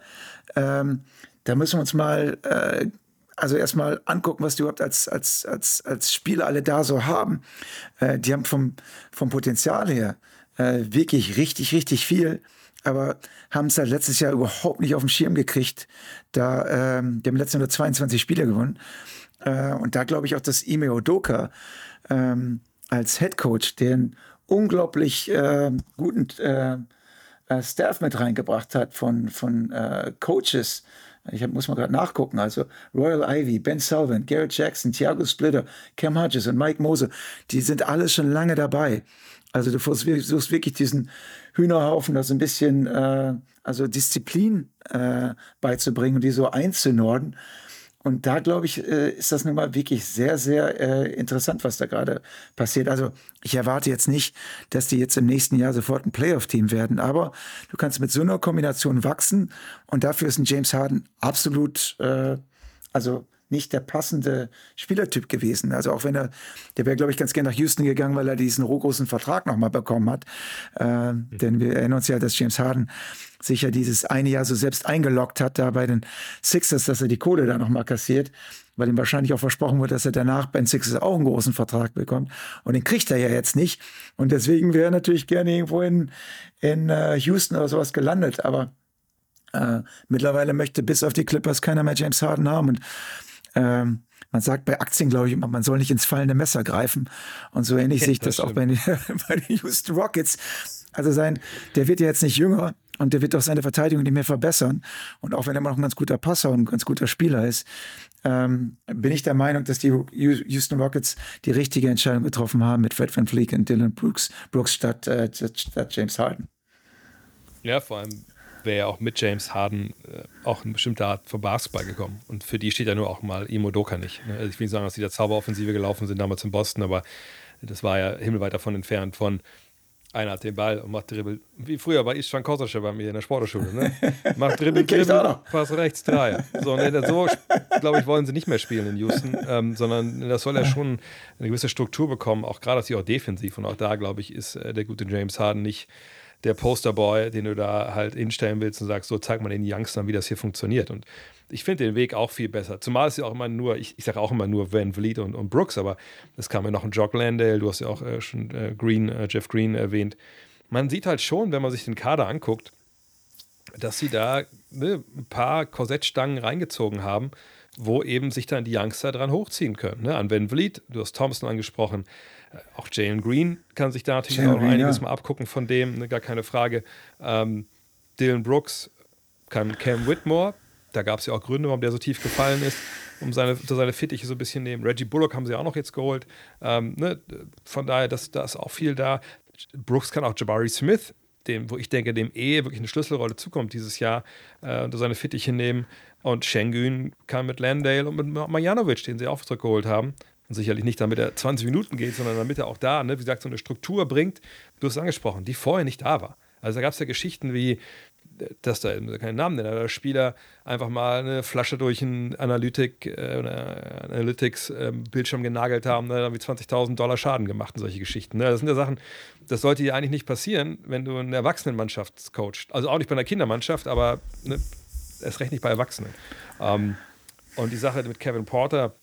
S2: Ähm, da müssen wir uns mal äh, also erstmal angucken, was die überhaupt als, als, als, als Spieler alle da so haben. Äh, die haben vom, vom Potenzial her äh, wirklich richtig, richtig viel. Aber haben es halt letztes Jahr überhaupt nicht auf dem Schirm gekriegt. Da, ähm, die haben letztes Jahr nur 22 Spiele gewonnen. Äh, und da glaube ich auch, dass Ime Odoka ähm, als Head Coach, den unglaublich äh, guten äh, äh, Staff mit reingebracht hat von, von äh, Coaches. Ich hab, muss mal gerade nachgucken. Also Royal Ivy, Ben Sullivan, Garrett Jackson, Thiago Splitter, Cam Hodges und Mike Mose, die sind alle schon lange dabei. Also du versuchst wirklich diesen Hühnerhaufen da so ein bisschen äh, also Disziplin äh, beizubringen und die so einzunorden. Und da, glaube ich, äh, ist das nun mal wirklich sehr, sehr äh, interessant, was da gerade passiert. Also ich erwarte jetzt nicht, dass die jetzt im nächsten Jahr sofort ein Playoff-Team werden, aber du kannst mit so einer Kombination wachsen und dafür ist ein James Harden absolut, äh, also nicht der passende Spielertyp gewesen. Also auch wenn er, der wäre, glaube ich, ganz gerne nach Houston gegangen, weil er diesen großen Vertrag nochmal bekommen hat. Äh, mhm. Denn wir erinnern uns ja, dass James Harden sich ja dieses eine Jahr so selbst eingeloggt hat, da bei den Sixers, dass er die Kohle da nochmal kassiert, weil ihm wahrscheinlich auch versprochen wurde, dass er danach bei den Sixers auch einen großen Vertrag bekommt. Und den kriegt er ja jetzt nicht. Und deswegen wäre er natürlich gerne irgendwo in, in uh, Houston oder sowas gelandet. Aber äh, mittlerweile möchte bis auf die Clippers keiner mehr James Harden haben. Und ähm, man sagt bei Aktien, glaube ich, immer, man soll nicht ins fallende Messer greifen. Und so ähnlich sehe ich das, das auch bei den, (laughs) bei den Houston Rockets. Also sein, der wird ja jetzt nicht jünger und der wird auch seine Verteidigung nicht mehr verbessern. Und auch wenn er immer noch ein ganz guter Passer und ein ganz guter Spieler ist, ähm, bin ich der Meinung, dass die Houston Rockets die richtige Entscheidung getroffen haben mit Fred Van Fleek und Dylan Brooks, Brooks statt, äh, statt James Harden.
S1: Ja, vor allem wäre ja auch mit James Harden äh, auch eine bestimmte Art von Basketball gekommen. Und für die steht ja nur auch mal Imo Doka nicht. Ne? Also ich will nicht sagen, dass die da Zauberoffensive gelaufen sind damals in Boston, aber das war ja himmelweit davon entfernt von einer hat den Ball und macht Dribbel. Wie früher bei Istvan Kosasche bei mir in der Sportschule. Ne? (laughs) Macht Dribbel, Dribbel, Pass rechts, drei. So, ne, so glaube ich, wollen sie nicht mehr spielen in Houston, ähm, sondern das soll ja schon eine gewisse Struktur bekommen, auch gerade auch defensiv. Und auch da, glaube ich, ist äh, der gute James Harden nicht der Posterboy, den du da halt hinstellen willst und sagst, so zeig mal den Youngstern, wie das hier funktioniert. Und ich finde den Weg auch viel besser. Zumal es ja auch immer nur, ich, ich sage auch immer nur Van Vliet und, und Brooks, aber es kam ja noch ein Jock Landale, du hast ja auch äh, schon äh, Green, äh, Jeff Green erwähnt. Man sieht halt schon, wenn man sich den Kader anguckt, dass sie da ne, ein paar Korsettstangen reingezogen haben, wo eben sich dann die Youngster dran hochziehen können. Ne? An Van Vliet, du hast Thompson angesprochen, auch Jalen Green kann sich da natürlich
S2: Jalen
S1: auch
S2: Green,
S1: einiges
S2: ja.
S1: mal abgucken von dem, ne? gar keine Frage. Ähm, Dylan Brooks kann Cam Whitmore, da gab es ja auch Gründe, warum der so tief gefallen ist, um seine, seine Fittiche so ein bisschen nehmen. Reggie Bullock haben sie auch noch jetzt geholt. Ähm, ne? Von daher, das, da ist auch viel da. Brooks kann auch Jabari Smith, dem, wo ich denke, dem eh wirklich eine Schlüsselrolle zukommt dieses Jahr, äh, unter seine Fittiche nehmen. Und Schengen kann mit Landale und mit Marjanovic, den sie auch zurückgeholt haben, und sicherlich nicht, damit er 20 Minuten geht, sondern damit er auch da, ne, wie gesagt, so eine Struktur bringt, du hast es angesprochen, die vorher nicht da war. Also da gab es ja Geschichten wie, dass da keinen Namen aber der Spieler einfach mal eine Flasche durch einen Analytik, äh, Analytics-Bildschirm genagelt haben, ne, dann wie 20.000 Dollar Schaden gemacht und solche Geschichten. Ne? Das sind ja Sachen, das sollte dir eigentlich nicht passieren, wenn du eine Erwachsenenmannschaft coachst. Also auch nicht bei einer Kindermannschaft, aber ne, erst recht nicht bei Erwachsenen. Ähm, und die Sache mit Kevin Porter,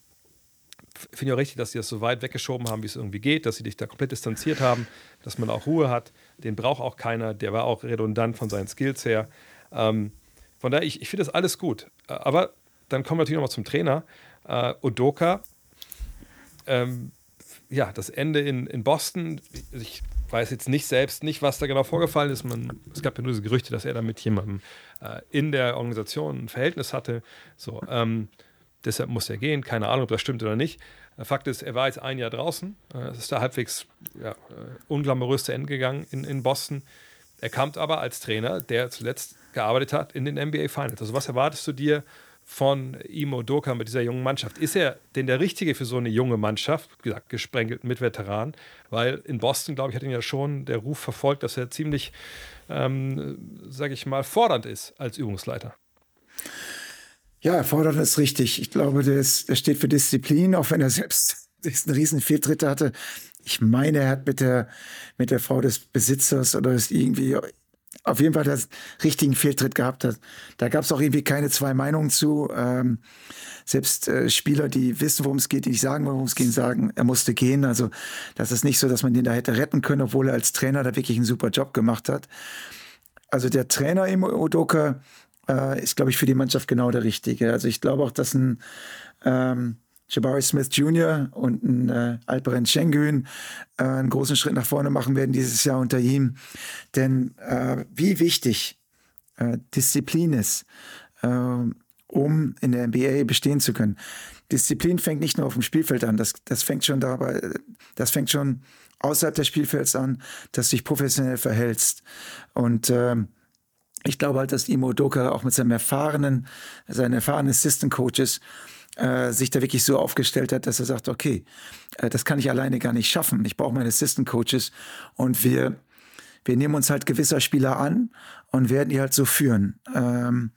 S1: finde ich auch richtig, dass sie das so weit weggeschoben haben, wie es irgendwie geht, dass sie dich da komplett distanziert haben, dass man auch Ruhe hat. Den braucht auch keiner, der war auch redundant von seinen Skills her. Ähm, von daher, ich, ich finde das alles gut. Aber dann kommen wir natürlich nochmal zum Trainer. Äh, Udoka, ähm, ja, das Ende in, in Boston, ich weiß jetzt nicht selbst nicht, was da genau vorgefallen ist. Man, es gab ja nur diese Gerüchte, dass er da mit jemandem äh, in der Organisation ein Verhältnis hatte. So, ähm, deshalb muss er gehen. Keine Ahnung, ob das stimmt oder nicht. Äh, Fakt ist, er war jetzt ein Jahr draußen. Äh, Es ist da halbwegs ja, äh, unglamourös zu Ende gegangen in, in Boston. Er kam aber als Trainer, der zuletzt gearbeitet hat in den NBA Finals. Also was erwartest du dir von Imo Doka mit dieser jungen Mannschaft? Ist er denn der Richtige für so eine junge Mannschaft? Wie gesagt, gesprenkelt mit Veteranen. Weil in Boston, glaube ich, hat ihn ja schon der Ruf verfolgt, dass er ziemlich, ähm, sage ich mal, fordernd ist als Übungsleiter.
S2: Ja, er fordert es richtig. Ich glaube, der, ist, der steht für Disziplin, auch wenn er selbst (laughs) diesen riesen Fehltritte hatte. Ich meine, er hat mit der, mit der Frau des Besitzers oder ist irgendwie auf jeden Fall den richtigen Fehltritt gehabt hat. Da gab es auch irgendwie keine zwei Meinungen zu. Ähm, selbst äh, Spieler, die wissen, worum es geht, die nicht sagen, worum es geht, sagen, er musste gehen. Also das ist nicht so, dass man den da hätte retten können, obwohl er als Trainer da wirklich einen super Job gemacht hat. Also der Trainer im Udoka äh, ist, glaube ich, für die Mannschaft genau der Richtige. Also ich glaube auch, dass ein ähm, Jabari Smith Jr. und ein äh, Alperen Schengen äh, einen großen Schritt nach vorne machen werden dieses Jahr unter ihm. Denn äh, wie wichtig äh, Disziplin ist, äh, um in der NBA bestehen zu können. Disziplin fängt nicht nur auf dem Spielfeld an, das, das fängt schon dabei, das fängt schon außerhalb des Spielfelds an, dass du dich professionell verhältst. Und ähm, ich glaube halt, dass Imo Doka auch mit seinem erfahrenen, seinen erfahrenen Assistant Coaches äh, sich da wirklich so aufgestellt hat, dass er sagt, okay, äh, das kann ich alleine gar nicht schaffen. Ich brauche meine Assistant Coaches und wir, wir nehmen uns halt gewisser Spieler an und werden die halt so führen. Ähm,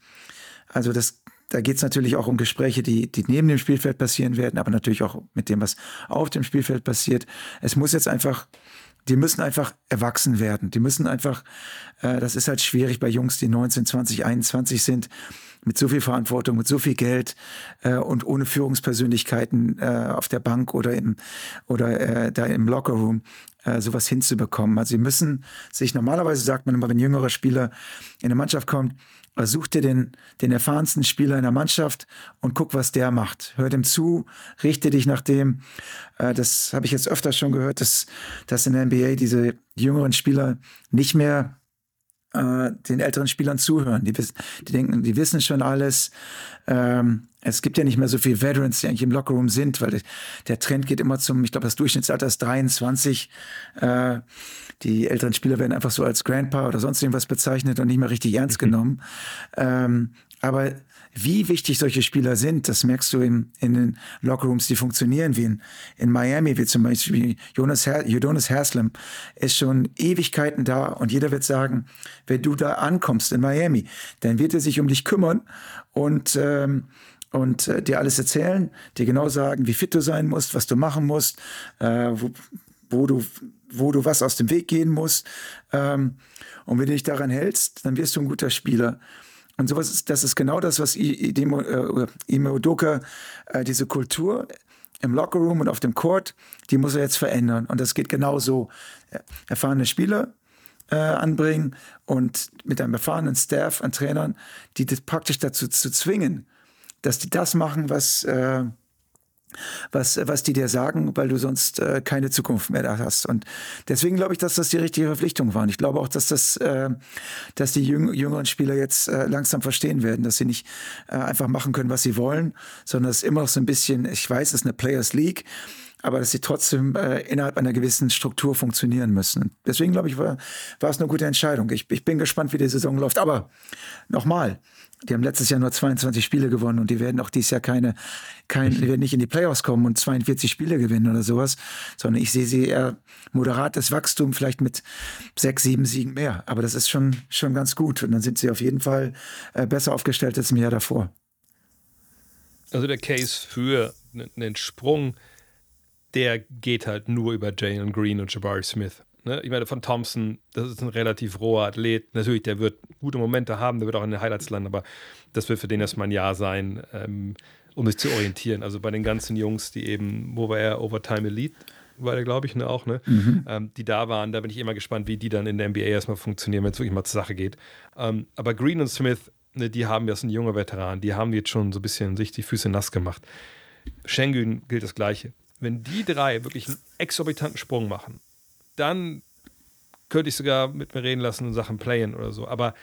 S2: also das, da geht es natürlich auch um Gespräche, die, die neben dem Spielfeld passieren werden, aber natürlich auch mit dem, was auf dem Spielfeld passiert. Es muss jetzt einfach die müssen einfach erwachsen werden. Die müssen einfach, äh, das ist halt schwierig bei Jungs, die 19, 20, 21 sind, mit so viel Verantwortung, mit so viel Geld äh, und ohne Führungspersönlichkeiten äh, auf der Bank oder im oder äh, da im Lockerroom äh, sowas hinzubekommen. Also sie müssen sich normalerweise sagt man immer, wenn jüngerer Spieler in eine Mannschaft kommt, such dir den, den erfahrensten Spieler in der Mannschaft und guck, was der macht. Hör dem zu, richte dich nach dem. Äh, das habe ich jetzt öfter schon gehört, dass, dass in der NBA diese jüngeren Spieler nicht mehr äh, den älteren Spielern zuhören. Die, wissen, die denken, die wissen schon alles. Ähm, es gibt ja nicht mehr so viele Veterans, die eigentlich im Lockerroom sind, weil der Trend geht immer zum, ich glaube, das Durchschnittsalter ist 23. Äh, die älteren Spieler werden einfach so als Grandpa oder sonst irgendwas bezeichnet und nicht mehr richtig ernst genommen. Ähm, aber wie wichtig solche Spieler sind, das merkst du in, in den Lockerrooms, die funktionieren, wie in, in Miami, wie zum Beispiel Jonas, Her Jonas Haslam, ist schon Ewigkeiten da und jeder wird sagen, wenn du da ankommst in Miami, dann wird er sich um dich kümmern und ähm, und äh, dir alles erzählen, dir genau sagen, wie fit du sein musst, was du machen musst, äh, wo, wo du wo du was aus dem Weg gehen musst. Ähm, und wenn du dich daran hältst, dann wirst du ein guter Spieler. Und sowas ist, das ist genau das, was äh, Udoka, äh, diese Kultur im Lockerroom und auf dem Court, die muss er jetzt verändern. Und das geht genauso. Erfahrene Spieler äh, anbringen und mit einem erfahrenen Staff an Trainern, die das praktisch dazu zu zwingen, dass die das machen, was, äh, was, was die dir sagen, weil du sonst äh, keine Zukunft mehr da hast. Und deswegen glaube ich, dass das die richtige Verpflichtung war. Und ich glaube auch, dass das, äh, dass die jüng jüngeren Spieler jetzt äh, langsam verstehen werden, dass sie nicht äh, einfach machen können, was sie wollen, sondern es immer noch so ein bisschen, ich weiß, es ist eine Players League, aber dass sie trotzdem äh, innerhalb einer gewissen Struktur funktionieren müssen. Deswegen glaube ich, war, war es eine gute Entscheidung. Ich, ich bin gespannt, wie die Saison läuft. Aber nochmal, die haben letztes Jahr nur 22 Spiele gewonnen und die werden auch dieses Jahr keine, kein, die werden nicht in die Playoffs kommen und 42 Spiele gewinnen oder sowas, sondern ich sehe sie eher moderates Wachstum, vielleicht mit sechs, sieben Siegen mehr. Aber das ist schon, schon ganz gut und dann sind sie auf jeden Fall äh, besser aufgestellt als im Jahr davor.
S1: Also der Case für einen Sprung der geht halt nur über Jalen Green und Jabari Smith. Ne? Ich meine, von Thompson, das ist ein relativ roher Athlet. Natürlich, der wird gute Momente haben, der wird auch in den Highlights landen, aber das wird für den erstmal ein Jahr sein, ähm, um sich zu orientieren. Also bei den ganzen Jungs, die eben, wo war er, Overtime Elite, war der, glaube ich, ne, auch, ne? Mhm. Ähm, die da waren, da bin ich immer gespannt, wie die dann in der NBA erstmal funktionieren, wenn es wirklich mal zur Sache geht. Ähm, aber Green und Smith, ne, die haben ja, sind junge Veteranen, die haben jetzt schon so ein bisschen sich die Füße nass gemacht. Schengen gilt das Gleiche wenn die drei wirklich einen exorbitanten Sprung machen, dann könnte ich sogar mit mir reden lassen in Sachen Playen oder so. Aber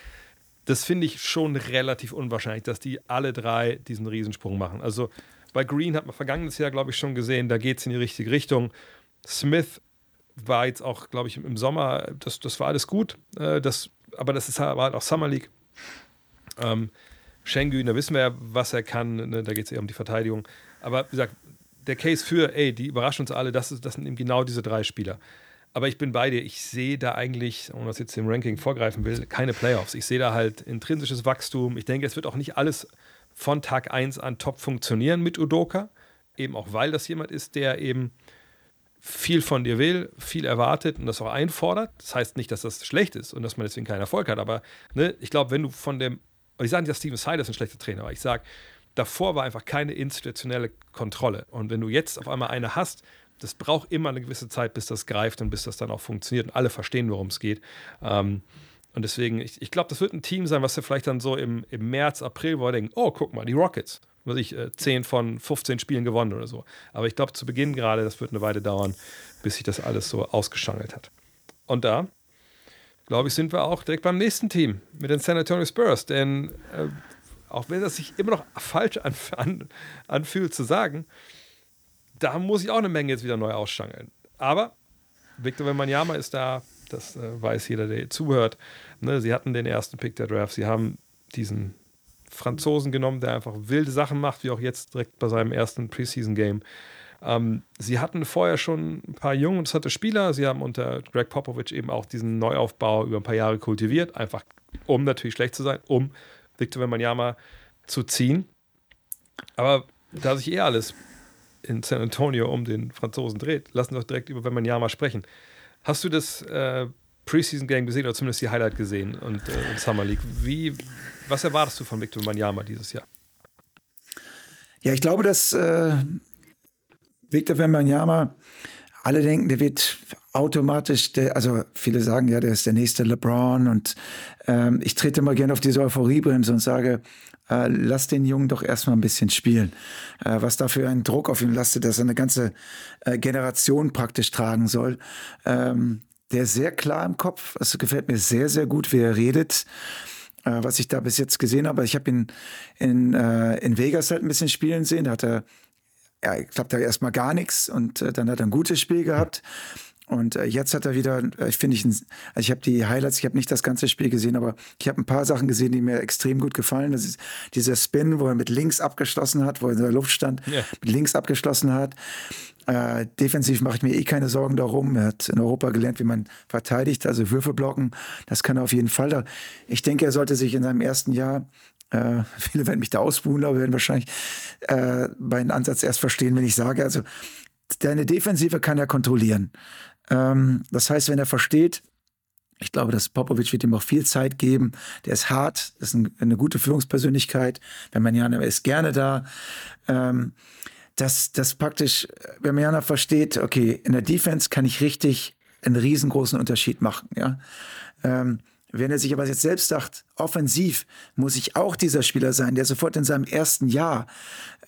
S1: das finde ich schon relativ unwahrscheinlich, dass die alle drei diesen Riesensprung machen. Also bei Green hat man vergangenes Jahr, glaube ich, schon gesehen, da geht es in die richtige Richtung. Smith war jetzt auch, glaube ich, im Sommer, das, das war alles gut. Äh, das, aber das ist, war halt auch Summer League. Ähm, Schengen, da wissen wir ja, was er kann. Ne? Da geht es eher um die Verteidigung. Aber wie gesagt, der Case für, ey, die überraschen uns alle, das, ist, das sind eben genau diese drei Spieler. Aber ich bin bei dir. Ich sehe da eigentlich, ohne dass jetzt dem Ranking vorgreifen will, keine Playoffs. Ich sehe da halt intrinsisches Wachstum. Ich denke, es wird auch nicht alles von Tag 1 an top funktionieren mit Udoka. Eben auch, weil das jemand ist, der eben viel von dir will, viel erwartet und das auch einfordert. Das heißt nicht, dass das schlecht ist und dass man deswegen keinen Erfolg hat. Aber ne, ich glaube, wenn du von dem, ich sage nicht, dass Steven Silas ein schlechter Trainer war. Ich sage, davor war einfach keine institutionelle Kontrolle. Und wenn du jetzt auf einmal eine hast, das braucht immer eine gewisse Zeit, bis das greift und bis das dann auch funktioniert und alle verstehen, worum es geht. Ähm, und deswegen, ich, ich glaube, das wird ein Team sein, was wir vielleicht dann so im, im März, April, wo wir denken, oh, guck mal, die Rockets, was ich, äh, 10 von 15 Spielen gewonnen oder so. Aber ich glaube, zu Beginn gerade, das wird eine Weile dauern, bis sich das alles so ausgeschangelt hat. Und da, glaube ich, sind wir auch direkt beim nächsten Team mit den San Antonio Spurs, denn äh, auch wenn das sich immer noch falsch anf an, anfühlt zu sagen, da muss ich auch eine Menge jetzt wieder neu ausschangeln. Aber Victor Wembanyama ist da, das äh, weiß jeder, der zuhört. Ne, sie hatten den ersten Pick der Draft, sie haben diesen Franzosen genommen, der einfach wilde Sachen macht, wie auch jetzt direkt bei seinem ersten Preseason-Game. Ähm, sie hatten vorher schon ein paar junge und interessante Spieler. Sie haben unter Greg Popovich eben auch diesen Neuaufbau über ein paar Jahre kultiviert, einfach um natürlich schlecht zu sein, um Victor Wembanyama zu ziehen. Aber da sich eh alles in San Antonio um den Franzosen dreht, lassen wir doch direkt über Wembanyama sprechen. Hast du das äh, Preseason-Game gesehen oder zumindest die Highlight gesehen und äh, Summer League? Wie, was erwartest du von Victor Wembanyama dieses Jahr?
S2: Ja, ich glaube, dass äh, Victor Wembanyama alle denken, der wird automatisch, der, also viele sagen ja, der ist der nächste LeBron und ähm, ich trete mal gerne auf diese Euphoriebremse und sage, äh, lass den Jungen doch erstmal ein bisschen spielen. Äh, was da für einen Druck auf ihn lastet, dass er eine ganze äh, Generation praktisch tragen soll. Ähm, der ist sehr klar im Kopf. Es gefällt mir sehr, sehr gut, wie er redet äh, was ich da bis jetzt gesehen habe. Ich habe ihn in, äh, in Vegas halt ein bisschen spielen sehen. Da hat er, ja, ich glaube, da erstmal gar nichts und äh, dann hat er ein gutes Spiel gehabt. Und äh, jetzt hat er wieder, äh, ich finde ich, also ich habe die Highlights, ich habe nicht das ganze Spiel gesehen, aber ich habe ein paar Sachen gesehen, die mir extrem gut gefallen. Das ist dieser Spin, wo er mit links abgeschlossen hat, wo er in der Luft stand, yeah. mit links abgeschlossen hat. Äh, defensiv mache ich mir eh keine Sorgen darum. Er hat in Europa gelernt, wie man verteidigt, also Würfe blocken. Das kann er auf jeden Fall. Ich denke, er sollte sich in seinem ersten Jahr äh, (laughs) viele werden mich da ausbuhen, aber werden wahrscheinlich äh, meinen Ansatz erst verstehen, wenn ich sage, also deine Defensive kann er kontrollieren. Ähm, das heißt, wenn er versteht, ich glaube, dass Popovic wird ihm auch viel Zeit geben. Der ist hart, ist ein, eine gute Führungspersönlichkeit. Wenn man ja ist gerne da. Ähm, dass das praktisch, wenn man ja versteht, okay, in der Defense kann ich richtig einen riesengroßen Unterschied machen. Ja, ähm, Wenn er sich aber jetzt selbst sagt, offensiv muss ich auch dieser Spieler sein, der sofort in seinem ersten Jahr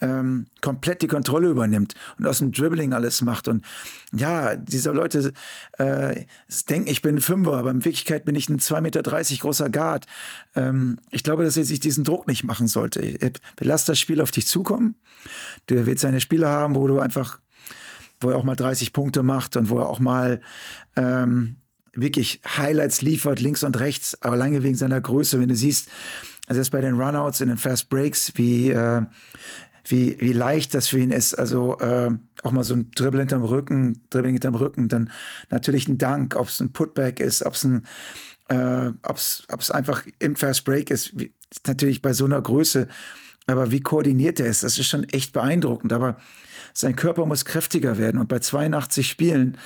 S2: ähm, komplett die Kontrolle übernimmt und aus dem Dribbling alles macht. Und ja, diese Leute äh, denken, ich bin ein Fünfer, aber in Wirklichkeit bin ich ein 2,30 Meter großer Guard. Ähm, ich glaube, dass er sich diesen Druck nicht machen sollte. Lass das Spiel auf dich zukommen. Du willst seine Spiele haben, wo du einfach wo er auch mal 30 Punkte macht und wo er auch mal ähm, wirklich Highlights liefert, links und rechts, aber lange wegen seiner Größe. Wenn du siehst, also jetzt bei den Runouts in den Fast Breaks, wie, äh, wie, wie leicht das für ihn ist. Also äh, auch mal so ein Dribbel hinterm Rücken, Dribbling hinterm Rücken, dann natürlich ein Dank, ob es ein Putback ist, ob es ein äh, ob es einfach im Fast Break ist, wie, natürlich bei so einer Größe, aber wie koordiniert er ist, das ist schon echt beeindruckend. Aber sein Körper muss kräftiger werden. Und bei 82 Spielen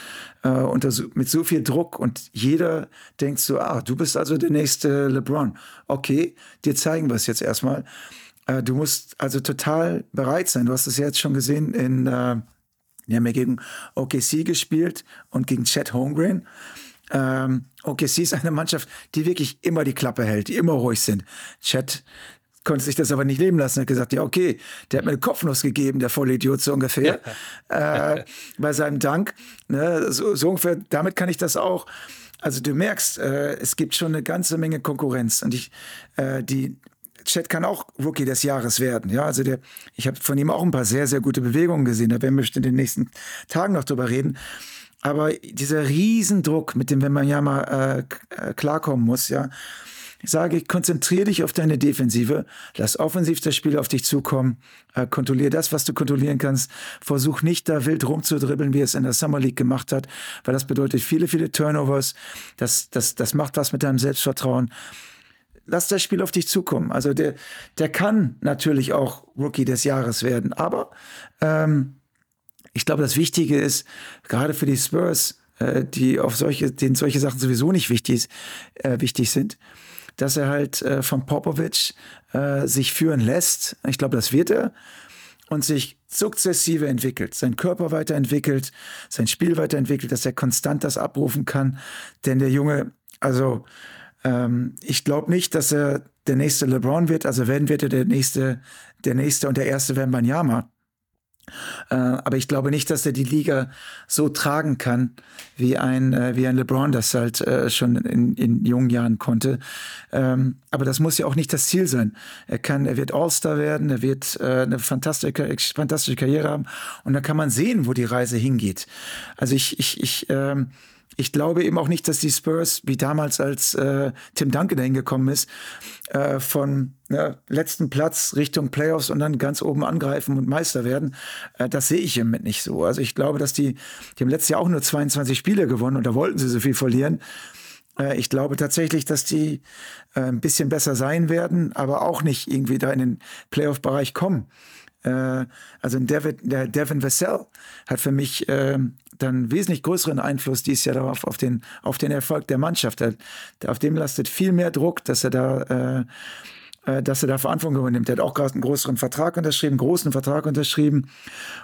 S2: äh, unter so, mit so viel Druck und jeder denkt so, ah, du bist also der nächste LeBron. Okay, dir zeigen wir es jetzt erstmal. Äh, du musst also total bereit sein. Du hast es ja jetzt schon gesehen in, äh, die haben ja gegen OKC gespielt und gegen Chad Holmgren. Ähm, OKC ist eine Mannschaft, die wirklich immer die Klappe hält, die immer ruhig sind. Chad konnte sich das aber nicht leben lassen. Er hat gesagt, ja, okay, der hat mir eine Kopfnuss gegeben, der Vollidiot so ungefähr, (laughs) äh, bei seinem Dank. Ne, so, so, ungefähr, damit kann ich das auch. Also du merkst, äh, es gibt schon eine ganze Menge Konkurrenz. Und ich, äh, die, Chat kann auch Rookie des Jahres werden. Ja, also der, ich habe von ihm auch ein paar sehr, sehr gute Bewegungen gesehen. Da werden wir in den nächsten Tagen noch drüber reden. Aber dieser Riesendruck, mit dem, wenn man ja mal äh, klarkommen muss, ja, ich sage, konzentriere dich auf deine Defensive, lass offensiv das Spiel auf dich zukommen, äh, kontrolliere das, was du kontrollieren kannst, versuch nicht da wild rumzudribbeln, wie es in der Summer League gemacht hat, weil das bedeutet viele, viele Turnovers, das, das, das macht was mit deinem Selbstvertrauen. Lass das Spiel auf dich zukommen. Also der, der kann natürlich auch Rookie des Jahres werden, aber ähm, ich glaube, das Wichtige ist, gerade für die Spurs, äh, die auf solche, denen solche Sachen sowieso nicht wichtig, äh, wichtig sind, dass er halt äh, von Popovic äh, sich führen lässt. Ich glaube, das wird er. Und sich sukzessive entwickelt, sein Körper weiterentwickelt, sein Spiel weiterentwickelt, dass er konstant das abrufen kann. Denn der Junge, also ähm, ich glaube nicht, dass er der nächste LeBron wird. Also wenn wird er der nächste, der nächste und der erste Wembanyama. Äh, aber ich glaube nicht, dass er die Liga so tragen kann, wie ein, äh, wie ein LeBron das halt äh, schon in, in jungen Jahren konnte. Ähm, aber das muss ja auch nicht das Ziel sein. Er kann, er wird All-Star werden, er wird äh, eine fantastische, fantastische Karriere haben und dann kann man sehen, wo die Reise hingeht. Also ich, ich, ich, ähm, ich glaube eben auch nicht, dass die Spurs, wie damals, als äh, Tim Duncan dahin gekommen ist, äh, von ja, letzten Platz Richtung Playoffs und dann ganz oben angreifen und Meister werden. Äh, das sehe ich im Moment nicht so. Also ich glaube, dass die, die haben letztes Jahr auch nur 22 Spiele gewonnen und da wollten sie so viel verlieren. Äh, ich glaube tatsächlich, dass die äh, ein bisschen besser sein werden, aber auch nicht irgendwie da in den Playoff-Bereich kommen. Äh, also Devin, der Devin Vassell hat für mich äh, dann wesentlich größeren Einfluss dieses Jahr darauf, auf den, auf den Erfolg der Mannschaft. Der, auf dem lastet viel mehr Druck, dass er da äh, äh dass er da Verantwortung übernimmt. Er hat auch gerade einen größeren Vertrag unterschrieben, großen Vertrag unterschrieben.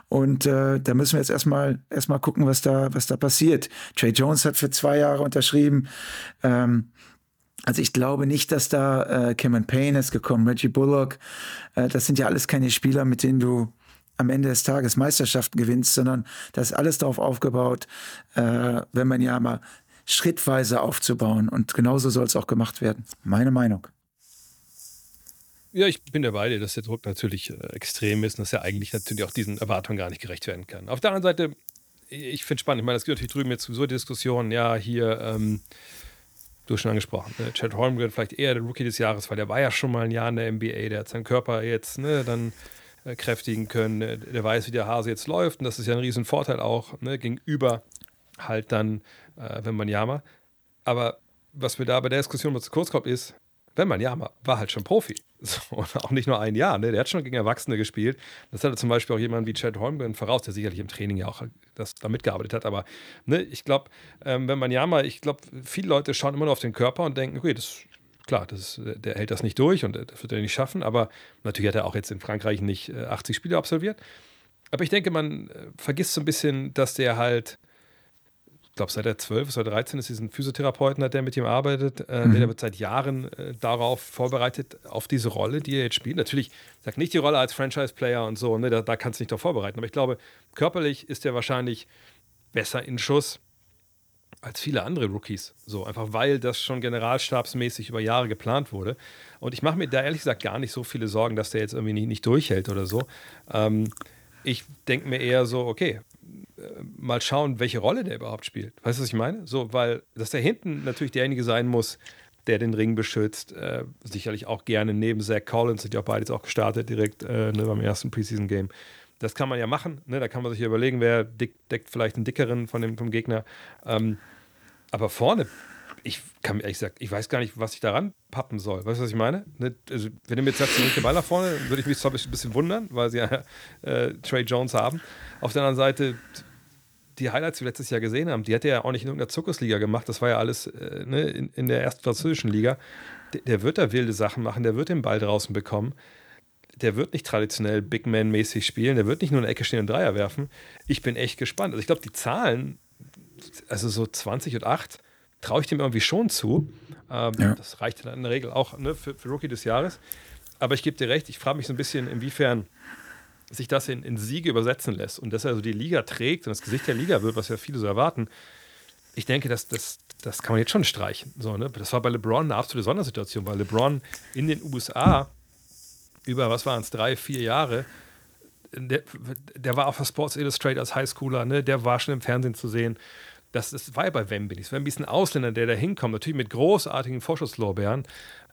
S2: Und äh, da müssen wir jetzt erstmal erstmal gucken, was da, was da passiert. Trey Jones hat für zwei Jahre unterschrieben. Ähm, also ich glaube nicht, dass da äh, Cameron Payne ist gekommen, Reggie Bullock. Äh, das sind ja alles keine Spieler, mit denen du am Ende des Tages Meisterschaften gewinnst, sondern das ist alles darauf aufgebaut, äh, wenn man ja mal schrittweise aufzubauen. Und genauso soll es auch gemacht werden. Meine Meinung.
S1: Ja, ich bin dabei dir, dass der Druck natürlich äh, extrem ist und dass er eigentlich natürlich auch diesen Erwartungen gar nicht gerecht werden kann. Auf der anderen Seite, ich finde es spannend, ich meine, es gibt natürlich drüben jetzt sowieso Diskussionen, ja, hier, ähm, du hast schon angesprochen, ne? Chad Holmgren vielleicht eher der Rookie des Jahres, weil der war ja schon mal ein Jahr in der NBA, der hat seinen Körper jetzt, ne, dann äh, kräftigen können. Der weiß, wie der Hase jetzt läuft und das ist ja ein Riesenvorteil auch ne, gegenüber halt dann, äh, wenn man Yama. Aber was mir da bei der Diskussion mal zu kurz kommt, ist, wenn man Yama war halt schon Profi. (laughs) So, und auch nicht nur ein Jahr, ne? Der hat schon gegen Erwachsene gespielt. Das hatte zum Beispiel auch jemand wie Chad Holmgren voraus, der sicherlich im Training ja auch das, da mitgearbeitet hat. Aber ne, ich glaube, ähm, wenn man Yama, ich glaube, viele Leute schauen immer nur auf den Körper und denken, okay, das klar, das, der hält das nicht durch und das wird er nicht schaffen. Aber natürlich hat er auch jetzt in Frankreich nicht 80 äh, Spiele absolviert. Aber ich denke, man äh, vergisst so ein bisschen, dass der halt glaube, seit er 12 ist oder 13 ist, diesen Physiotherapeuten hat, der mit ihm arbeitet. Äh,
S2: Mhm.
S1: Der wird seit Jahren äh, darauf vorbereitet, auf diese Rolle, die er jetzt spielt. Natürlich, sagt nicht die Rolle als Franchise-Player und so, ne, da, da kannst du nicht darauf vorbereiten. Aber ich glaube, körperlich ist er wahrscheinlich besser in Schuss als viele andere Rookies. So, einfach weil das schon generalstabsmäßig über Jahre geplant wurde. Und ich mache mir da ehrlich gesagt gar nicht so viele Sorgen, dass der jetzt irgendwie nicht, nicht durchhält oder so. Ähm, ich denke mir eher so, okay, mal schauen, welche Rolle der überhaupt spielt. Weißt du, was ich meine? So, weil, dass der hinten natürlich derjenige sein muss, der den Ring beschützt. Äh, sicherlich auch gerne neben Zach Collins, sind ja auch beide jetzt auch gestartet direkt äh, ne, beim ersten Preseason-Game. Das kann man ja machen. Ne? Da kann man sich ja überlegen, wer dick, deckt vielleicht einen dickeren von dem, vom Gegner. Ähm, aber vorne, ich kann mir ehrlich gesagt, ich weiß gar nicht, was ich daran pappen soll. Weißt du, was ich meine? Ne? Also, wenn du mir jetzt sagst, du den Ball nach vorne, würde ich mich zwar ein bisschen wundern, weil sie ja äh, Trey Jones haben. Auf der anderen Seite, die Highlights, die wir letztes Jahr gesehen haben, die hat er ja auch nicht in irgendeiner Zirkusliga gemacht. Das war ja alles äh, ne, in, in der ersten französischen Liga. Der, der wird da wilde Sachen machen, der wird den Ball draußen bekommen. Der wird nicht traditionell Big Man-mäßig spielen, der wird nicht nur in der Ecke stehen und Dreier werfen. Ich bin echt gespannt. Also ich glaube, die Zahlen, also so 20 und 8, traue ich dem irgendwie schon zu. Ähm,
S2: Ja.
S1: Das reicht dann in der Regel auch ne, für, für Rookie des Jahres. Aber ich gebe dir recht, ich frage mich so ein bisschen, inwiefern sich das in, in Siege übersetzen lässt und dass er so die Liga trägt und das Gesicht der Liga wird, was ja viele so erwarten. Ich denke, das, das, das kann man jetzt schon streichen. So, ne? Das war bei LeBron eine absolute Sondersituation, weil LeBron in den USA über, was waren es, drei, vier Jahre, der, der war auf der Sports Illustrated als Highschooler, ne? der war schon im Fernsehen zu sehen. Das, das war ja bei Wemby nicht. Wemby ist ein Ausländer, der da hinkommt, natürlich mit großartigen Vorschusslorbeeren.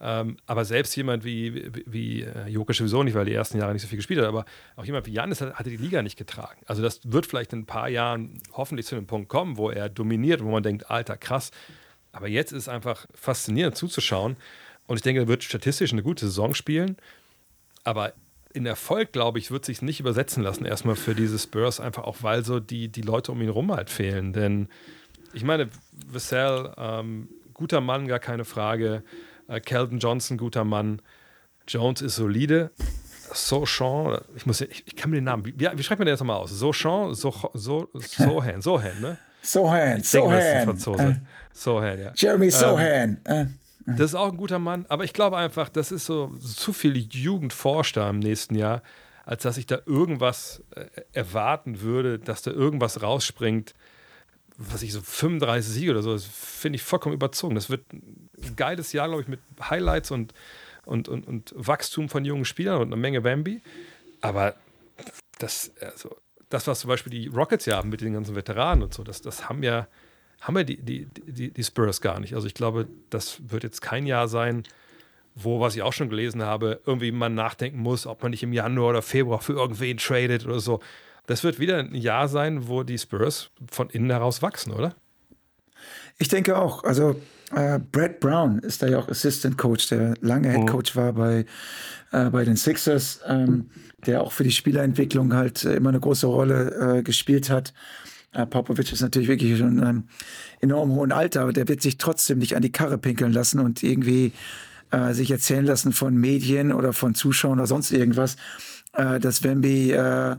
S1: Ähm, aber selbst jemand wie, wie, wie äh, sowieso nicht, weil die ersten Jahre nicht so viel gespielt hat, aber auch jemand wie Janis hat, hatte die Liga nicht getragen. Also das wird vielleicht in ein paar Jahren hoffentlich zu einem Punkt kommen, wo er dominiert, wo man denkt, alter, krass. Aber jetzt ist es einfach faszinierend zuzuschauen. Und ich denke, er wird statistisch eine gute Saison spielen. Aber in Erfolg, glaube ich, wird sich nicht übersetzen lassen, erstmal für diese Spurs, einfach auch, weil so die, die Leute um ihn rum halt fehlen. Denn ich meine, Vassell, ähm, guter Mann, gar keine Frage. Äh, Calvin Johnson, guter Mann. Jones ist solide. Sochon, ich, muss, ich, ich kann mir den Namen, wie, wie schreibt man den jetzt nochmal aus? Sochon, so, so, Sohan, Sohan, ne?
S2: Sohan, Sohan. Äh,
S1: Sohan, ja.
S2: Jeremy Sohan. Äh,
S1: Das ist auch ein guter Mann, aber ich glaube einfach, das ist so zu viel Jugendforsch da im nächsten Jahr, als dass ich da irgendwas äh, erwarten würde, dass da irgendwas rausspringt, was ich so 35 Siege oder so, das finde ich vollkommen überzogen. Das wird ein geiles Jahr, glaube ich, mit Highlights und, und, und, und Wachstum von jungen Spielern und eine Menge Wambi. Aber das, also, das, was zum Beispiel die Rockets ja haben mit den ganzen Veteranen und so, das, das haben ja, haben ja die, die, die, die Spurs gar nicht. Also ich glaube, das wird jetzt kein Jahr sein, wo, was ich auch schon gelesen habe, irgendwie man nachdenken muss, ob man nicht im Januar oder Februar für irgendwen tradet oder so. Das wird wieder ein Jahr sein, wo die Spurs von innen heraus wachsen, oder?
S2: Ich denke auch. Also äh, Brad Brown ist da ja auch Assistant Coach, der lange Head Coach war bei, äh, bei den Sixers, ähm, der auch für die Spielerentwicklung halt immer eine große Rolle äh, gespielt hat. Popovic ist natürlich wirklich schon ähm, enorm hohen Alter, aber der wird sich trotzdem nicht an die Karre pinkeln lassen und irgendwie äh, sich erzählen lassen von Medien oder von Zuschauern oder sonst irgendwas, äh, dass Wemby, äh,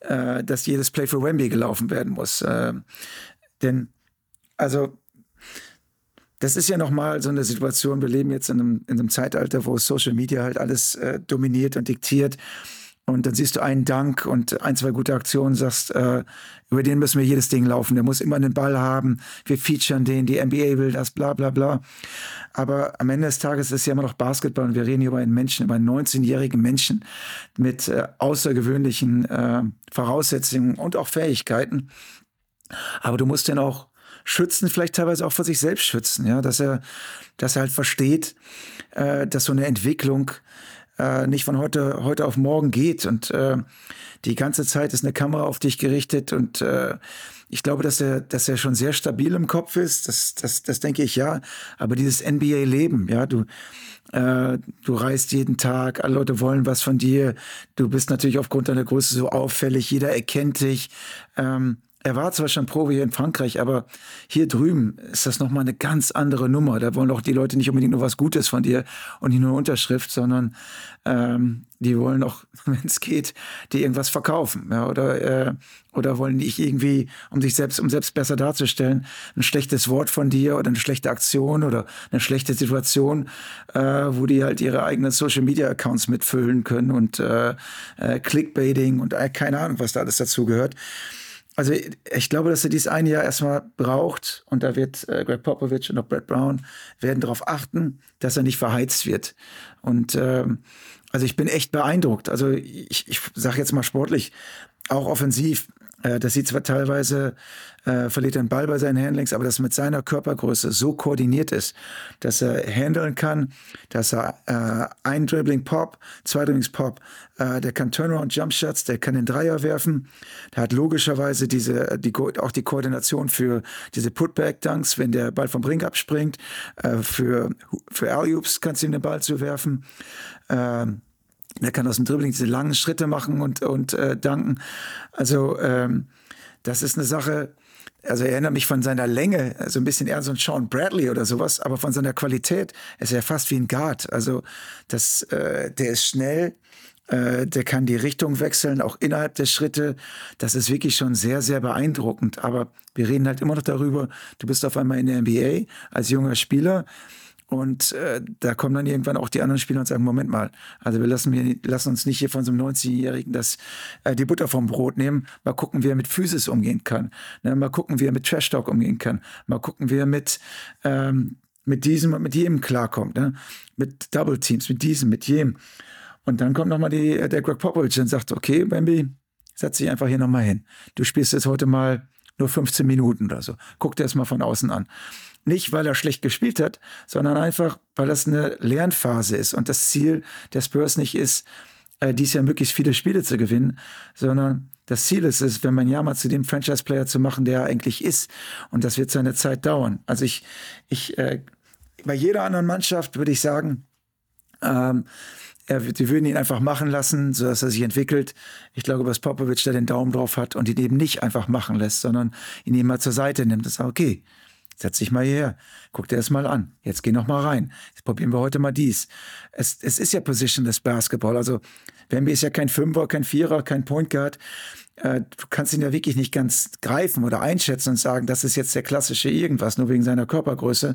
S2: äh, dass jedes Play für Wemby gelaufen werden muss. Äh, denn, also, das ist ja nochmal so eine Situation, wir leben jetzt in einem, in einem Zeitalter, wo Social Media halt alles äh, dominiert und diktiert. Und dann siehst du einen Dank und ein, zwei gute Aktionen, sagst, äh, über den müssen wir jedes Ding laufen. Der muss immer einen Ball haben. Wir featuren den, die NBA will das, bla bla bla. Aber am Ende des Tages ist ja immer noch Basketball und wir reden hier über einen Menschen, über einen 19-jährigen Menschen mit äh, außergewöhnlichen äh, Voraussetzungen und auch Fähigkeiten. Aber du musst den auch schützen, vielleicht teilweise auch vor sich selbst schützen, ja, dass er, dass er halt versteht, äh, dass so eine Entwicklung äh, nicht von heute, heute auf morgen geht und äh, die ganze Zeit ist eine Kamera auf dich gerichtet und äh, ich glaube, dass er, dass er schon sehr stabil im Kopf ist. Das, das, das denke ich ja. Aber dieses NBA-Leben, ja, du, äh, du reist jeden Tag, alle Leute wollen was von dir. Du bist natürlich aufgrund deiner Größe so auffällig, jeder erkennt dich. Ähm, er war zwar schon Profi hier in Frankreich, aber hier drüben ist das nochmal eine ganz andere Nummer. Da wollen auch die Leute nicht unbedingt nur was Gutes von dir und nicht nur Unterschrift, sondern ähm, die wollen auch, (laughs) wenn es geht, die irgendwas verkaufen. Ja, oder, äh, oder wollen nicht irgendwie, um sich selbst, um selbst besser darzustellen, ein schlechtes Wort von dir oder eine schlechte Aktion oder eine schlechte Situation, äh, wo die halt ihre eigenen Social Media Accounts mitfüllen können und äh, äh, Clickbaiting und äh, keine Ahnung, was da alles dazu gehört. Also ich glaube, dass er dies ein Jahr erstmal braucht und da wird äh, Greg Popovich und auch Brett Brown werden darauf achten, dass er nicht verheizt wird. Und ähm, also ich bin echt beeindruckt. Also ich, ich sage jetzt mal sportlich, auch offensiv äh, das sieht zwar teilweise, äh, verliert den Ball bei seinen Handlings, aber das mit seiner Körpergröße so koordiniert ist, dass er handeln kann, dass er äh, ein Dribbling Pop, zwei Dribblings Pop, äh, der kann Turnaround Jump Shots, der kann den Dreier werfen, der hat logischerweise diese, die, auch die Koordination für diese Putback Dunks, wenn der Ball vom Ring abspringt, äh, für, für Alley-Oops kannst du ihm den Ball zuwerfen. Ähm, der kann aus dem Dribbling diese langen Schritte machen und, und äh, danken. Also ähm, das ist eine Sache, also er erinnert mich von seiner Länge, so also ein bisschen eher so ein Sean Bradley oder sowas, aber von seiner Qualität ist er fast wie ein Guard. Also das, äh, der ist schnell, äh, der kann die Richtung wechseln, auch innerhalb der Schritte. Das ist wirklich schon sehr, sehr beeindruckend. Aber wir reden halt immer noch darüber, du bist auf einmal in der NBA als junger Spieler. Und äh, da kommen dann irgendwann auch die anderen Spieler und sagen, Moment mal, also wir lassen, wir, lassen uns nicht hier von so einem 90-Jährigen das, äh, die Butter vom Brot nehmen. Mal gucken, wie er mit Physis umgehen kann. Ne? Mal gucken, wie er mit Trash Talk umgehen kann. Mal gucken, wie er mit, ähm, mit diesem und mit jedem klarkommt. Ne? Mit Double Teams, mit diesem, mit jedem. Und dann kommt nochmal die, der Greg Popovich und sagt, okay, Bambi, setz dich einfach hier nochmal hin. Du spielst jetzt heute mal nur 15 Minuten oder so. Guck dir das mal von außen an. Nicht, weil er schlecht gespielt hat, sondern einfach, weil das eine Lernphase ist und das Ziel der Spurs nicht ist, äh, dies Jahr möglichst viele Spiele zu gewinnen, sondern das Ziel ist es, wenn man ja mal zu dem Franchise-Player zu machen, der er eigentlich ist. Und das wird seine Zeit dauern. Also ich, ich, äh, bei jeder anderen Mannschaft würde ich sagen, ähm, er, die würden ihn einfach machen lassen, sodass er sich entwickelt. Ich glaube, dass Popovic da den Daumen drauf hat und ihn eben nicht einfach machen lässt, sondern ihn eben mal zur Seite nimmt und sagt, okay, Setz dich mal hierher. Guck dir das mal an. Jetzt geh noch mal rein. Jetzt probieren wir heute mal dies. Es, es ist ja Positionless Basketball. Also Wemby ist ja kein Fünfer, kein Vierer, kein Point Guard. Äh, du kannst ihn ja wirklich nicht ganz greifen oder einschätzen und sagen, das ist jetzt der klassische irgendwas, nur wegen seiner Körpergröße.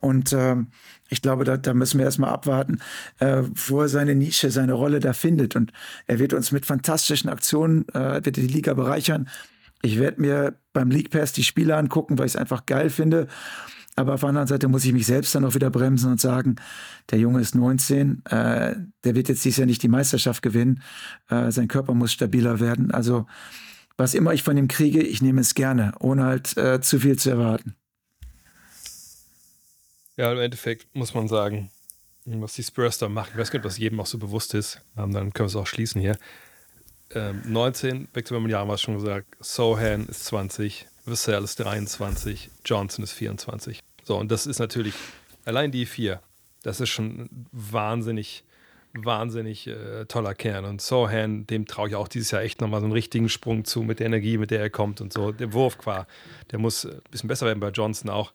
S2: Und ähm, ich glaube, da, da müssen wir erstmal abwarten, äh, wo er seine Nische, seine Rolle da findet. Und er wird uns mit fantastischen Aktionen, äh, wird die Liga bereichern. Ich werde mir beim League Pass die Spiele angucken, weil ich es einfach geil finde. Aber auf der anderen Seite muss ich mich selbst dann auch wieder bremsen und sagen, der Junge ist 19, äh, der wird jetzt dieses Jahr nicht die Meisterschaft gewinnen. Äh, sein Körper muss stabiler werden. Also was immer ich von ihm kriege, ich nehme es gerne, ohne halt äh, zu viel zu erwarten.
S1: Ja, im Endeffekt muss man sagen, was die Spurs da machen, ich weiß nicht, was jedem auch so bewusst ist, ähm, dann können wir es auch schließen hier ähm, 19, Victor Wembanyama haben wir schon gesagt, Sohan ist 20, Vassell ist 23, Johnson ist 24. So, und das ist natürlich, allein die vier, das ist schon wahnsinnig, wahnsinnig äh, toller Kern. Und Sohan, dem traue ich auch dieses Jahr echt nochmal so einen richtigen Sprung zu mit der Energie, mit der er kommt und so. Der Wurf qua, der muss ein bisschen besser werden bei Johnson auch.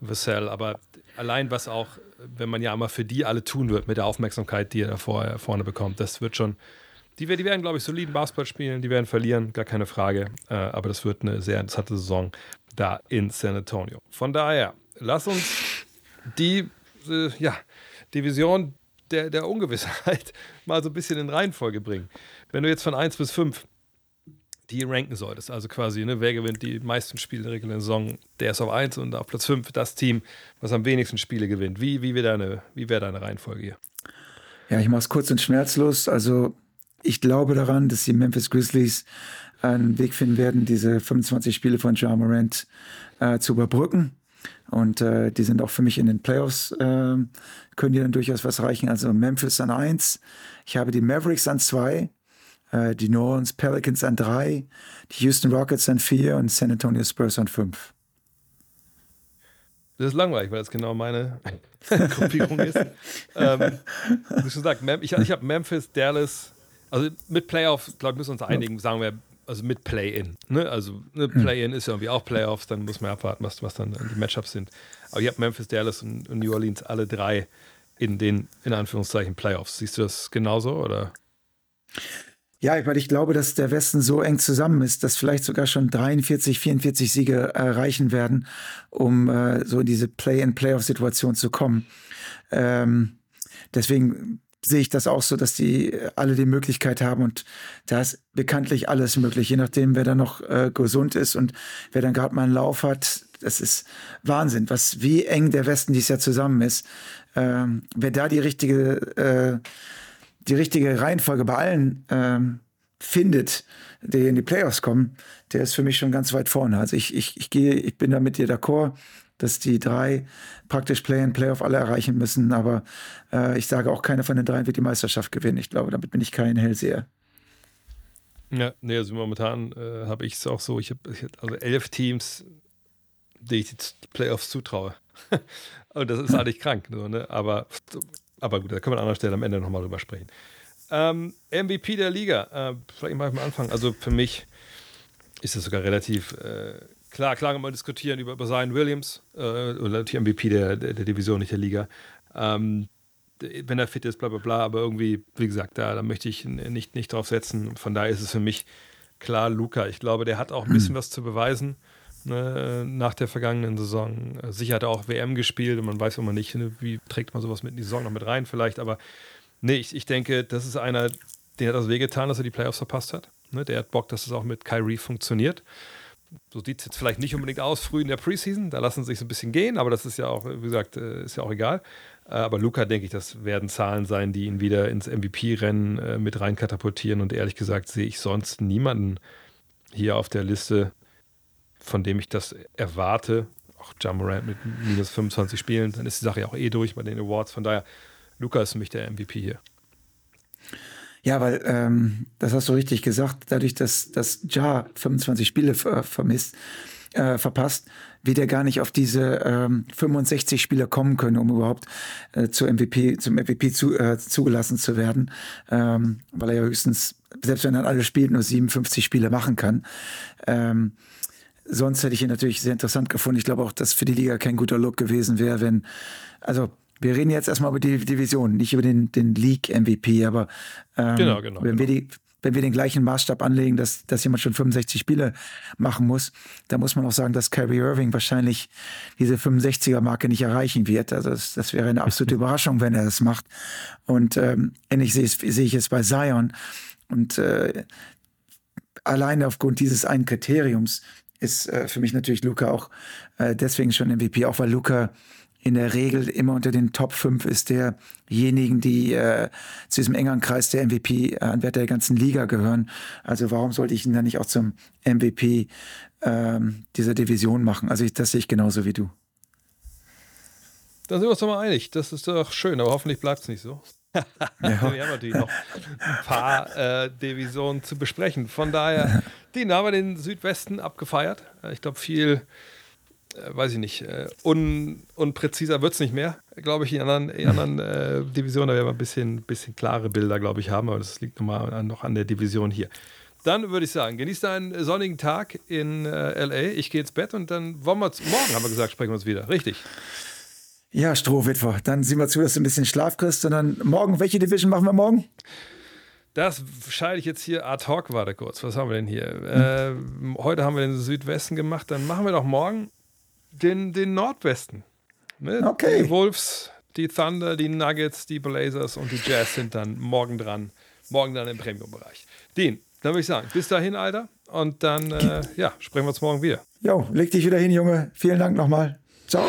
S1: Vassell, aber allein was auch, wenn man ja mal für die alle tun wird mit der Aufmerksamkeit, die er da vorne bekommt, das wird schon, die, die werden, glaube ich, soliden Basketball spielen, die werden verlieren, gar keine Frage. Äh, aber das wird eine sehr interessante Saison da in San Antonio. Von daher, lass uns die äh, ja, Division der, der Ungewissheit (laughs) mal so ein bisschen in Reihenfolge bringen. Wenn du jetzt von 1 bis 5 die ranken solltest, also quasi, ne, wer gewinnt die meisten Spiele der regulären Saison, der ist auf 1 und auf Platz 5 das Team, was am wenigsten Spiele gewinnt. Wie, wie wäre deine, wär deine Reihenfolge hier?
S2: Ja, ich mache es kurz und schmerzlos. Also ich glaube daran, dass die Memphis Grizzlies einen Weg finden werden, diese 25 Spiele von John Morant äh, zu überbrücken. Und äh, die sind auch für mich in den Playoffs, äh, können die dann durchaus was reichen. Also Memphis an 1, ich habe die Mavericks an 2, äh, die New Orleans Pelicans an 3, die Houston Rockets an 4 und San Antonio Spurs an 5.
S1: Das ist langweilig, weil das genau meine (laughs) Gruppierung ist. ähm, wie schon gesagt, ich, ich habe Memphis, Dallas, also mit Playoff, glaube ich, müssen wir uns einigen, sagen wir also mit Play-In. Ne? Also ne, Play-In ist ja irgendwie auch Playoffs, dann muss man abwarten, was, was dann die Matchups sind. Aber ihr habt Memphis, Dallas und, und New Orleans alle drei in den, in Anführungszeichen, Playoffs. Siehst du das genauso oder?
S2: Ja, weil ich glaube, dass der Westen so eng zusammen ist, dass vielleicht sogar schon 43, 44 Siege erreichen werden, um äh, so in diese Play-in-Playoff-Situation zu kommen. Ähm, deswegen sehe ich das auch so, dass die alle die Möglichkeit haben und da ist bekanntlich alles möglich, je nachdem, wer da noch äh, gesund ist und wer dann gerade mal einen Lauf hat. Das ist Wahnsinn, was wie eng der Westen dieses Jahr zusammen ist. Ähm, wer da die richtige äh, die richtige Reihenfolge bei allen ähm, findet, die in die Playoffs kommen, der ist für mich schon ganz weit vorne. Also ich, ich, ich gehe, ich bin da mit dir d'accord, dass die drei praktisch Play and Playoff alle erreichen müssen, aber äh, ich sage auch, keiner von den dreien wird die Meisterschaft gewinnen. Ich glaube, damit bin ich kein Hellseher.
S1: Ja, nee, also momentan äh, habe ich es auch so, ich habe hab also elf Teams, die ich die Playoffs zutraue. (laughs) Und das ist (laughs) eigentlich krank, so, ne? aber aber gut, da können wir an anderer Stelle am Ende nochmal drüber sprechen. Ähm, MVP der Liga, äh, vielleicht mal am Anfang. Also für mich ist es sogar relativ äh, klar. Klar kann man diskutieren über, über Zion Williams, äh, oder die MVP der, der, der, Division, nicht der Liga. Ähm, wenn er fit ist, bla bla bla, aber irgendwie, wie gesagt, da, da möchte ich nicht, nicht drauf setzen. Von daher ist es für mich klar Luca. Ich glaube, der hat auch ein bisschen (clears throat) was zu beweisen ne, nach der vergangenen Saison. Sicher hat er auch WM gespielt und man weiß immer nicht, ne, wie trägt man sowas mit in die Saison noch mit rein vielleicht, aber nee, ich, ich denke, das ist einer, den hat das wehgetan, dass er die Playoffs verpasst hat. Ne, der hat Bock, dass es auch mit Kyrie funktioniert. So sieht es jetzt vielleicht nicht unbedingt aus früh in der Preseason, da lassen sie sich so ein bisschen gehen, aber das ist ja auch, wie gesagt, äh, ist ja auch egal. Äh, aber Luca, denke ich, das werden Zahlen sein, die ihn wieder ins MVP-Rennen äh, mit rein katapultieren. Und ehrlich gesagt sehe ich sonst niemanden hier auf der Liste, von dem ich das erwarte. Auch Jamorant mit minus 25 Spielen, dann ist die Sache ja auch eh durch bei den Awards. Von daher, Luca ist für mich der MVP hier.
S2: Ja, weil ähm, das hast du richtig gesagt, dadurch, dass, dass Ja 25 Spiele ver vermisst, äh, verpasst, wird er gar nicht auf diese ähm, 65 Spieler kommen können, um überhaupt äh, zu MVP, zum MVP zu, äh, zugelassen zu werden, ähm, weil er ja höchstens, selbst wenn er alle spielt, nur 57 Spiele machen kann. Ähm, sonst hätte ich ihn natürlich sehr interessant gefunden. Ich glaube auch, dass für die Liga kein guter Look gewesen wäre, wenn, also wir reden jetzt erstmal über die Division, nicht über den, den League-MVP, aber ähm, genau, genau, wenn, genau. Wir die, wenn wir den gleichen Maßstab anlegen, dass, dass jemand schon 65 Spiele machen muss, dann muss man auch sagen, dass Kyrie Irving wahrscheinlich diese 65er-Marke nicht erreichen wird. Also das, das wäre eine absolute (laughs) Überraschung, wenn er das macht. Und ähm, ähnlich sehe, sehe ich es bei Zion. Und äh, alleine aufgrund dieses einen Kriteriums ist äh, für mich natürlich Luca auch äh, deswegen schon MVP, auch weil Luca in der Regel immer unter den Top 5 ist derjenigen, die äh, zu diesem engeren Kreis der MVP-Anwärter der ganzen Liga gehören. Also warum sollte ich ihn dann nicht auch zum MVP ähm, dieser Division machen? Also ich, das sehe ich genauso wie du.
S1: Da sind wir uns doch mal einig. Das ist doch schön, aber hoffentlich bleibt es nicht so. (laughs) ja. Wir haben natürlich noch ein paar äh, Divisionen zu besprechen. Von daher, (laughs) den haben wir den Südwesten abgefeiert. Ich glaube, viel, äh, weiß ich nicht, äh, un, unpräziser wird es nicht mehr, glaube ich, in anderen, in anderen äh, Divisionen. Da werden wir ein bisschen, bisschen klare Bilder, glaube ich, haben, aber das liegt nochmal noch an der Division hier. Dann würde ich sagen, genießt einen sonnigen Tag in äh, LA. Ich gehe ins Bett und dann wollen wir morgen, haben wir gesagt, sprechen wir uns wieder. Richtig.
S2: Ja, Strohwitwer. Dann sehen wir zu, dass du ein bisschen Schlaf kriegst. Und dann morgen, welche Division machen wir morgen?
S1: Das scheide ich jetzt hier ad hoc. Warte kurz, was haben wir denn hier? Hm. Äh, heute haben wir den Südwesten gemacht. Dann machen wir doch morgen den, den Nordwesten. Ne? Okay. Die Wolves, die Thunder, die Nuggets, die Blazers und die Jazz sind dann morgen dran. Morgen dann im Premium-Bereich. Den, dann würde ich sagen, bis dahin, Alter. Und dann, äh, ja, sprechen wir uns morgen wieder.
S2: Jo, leg dich wieder hin, Junge. Vielen Dank nochmal. Ciao.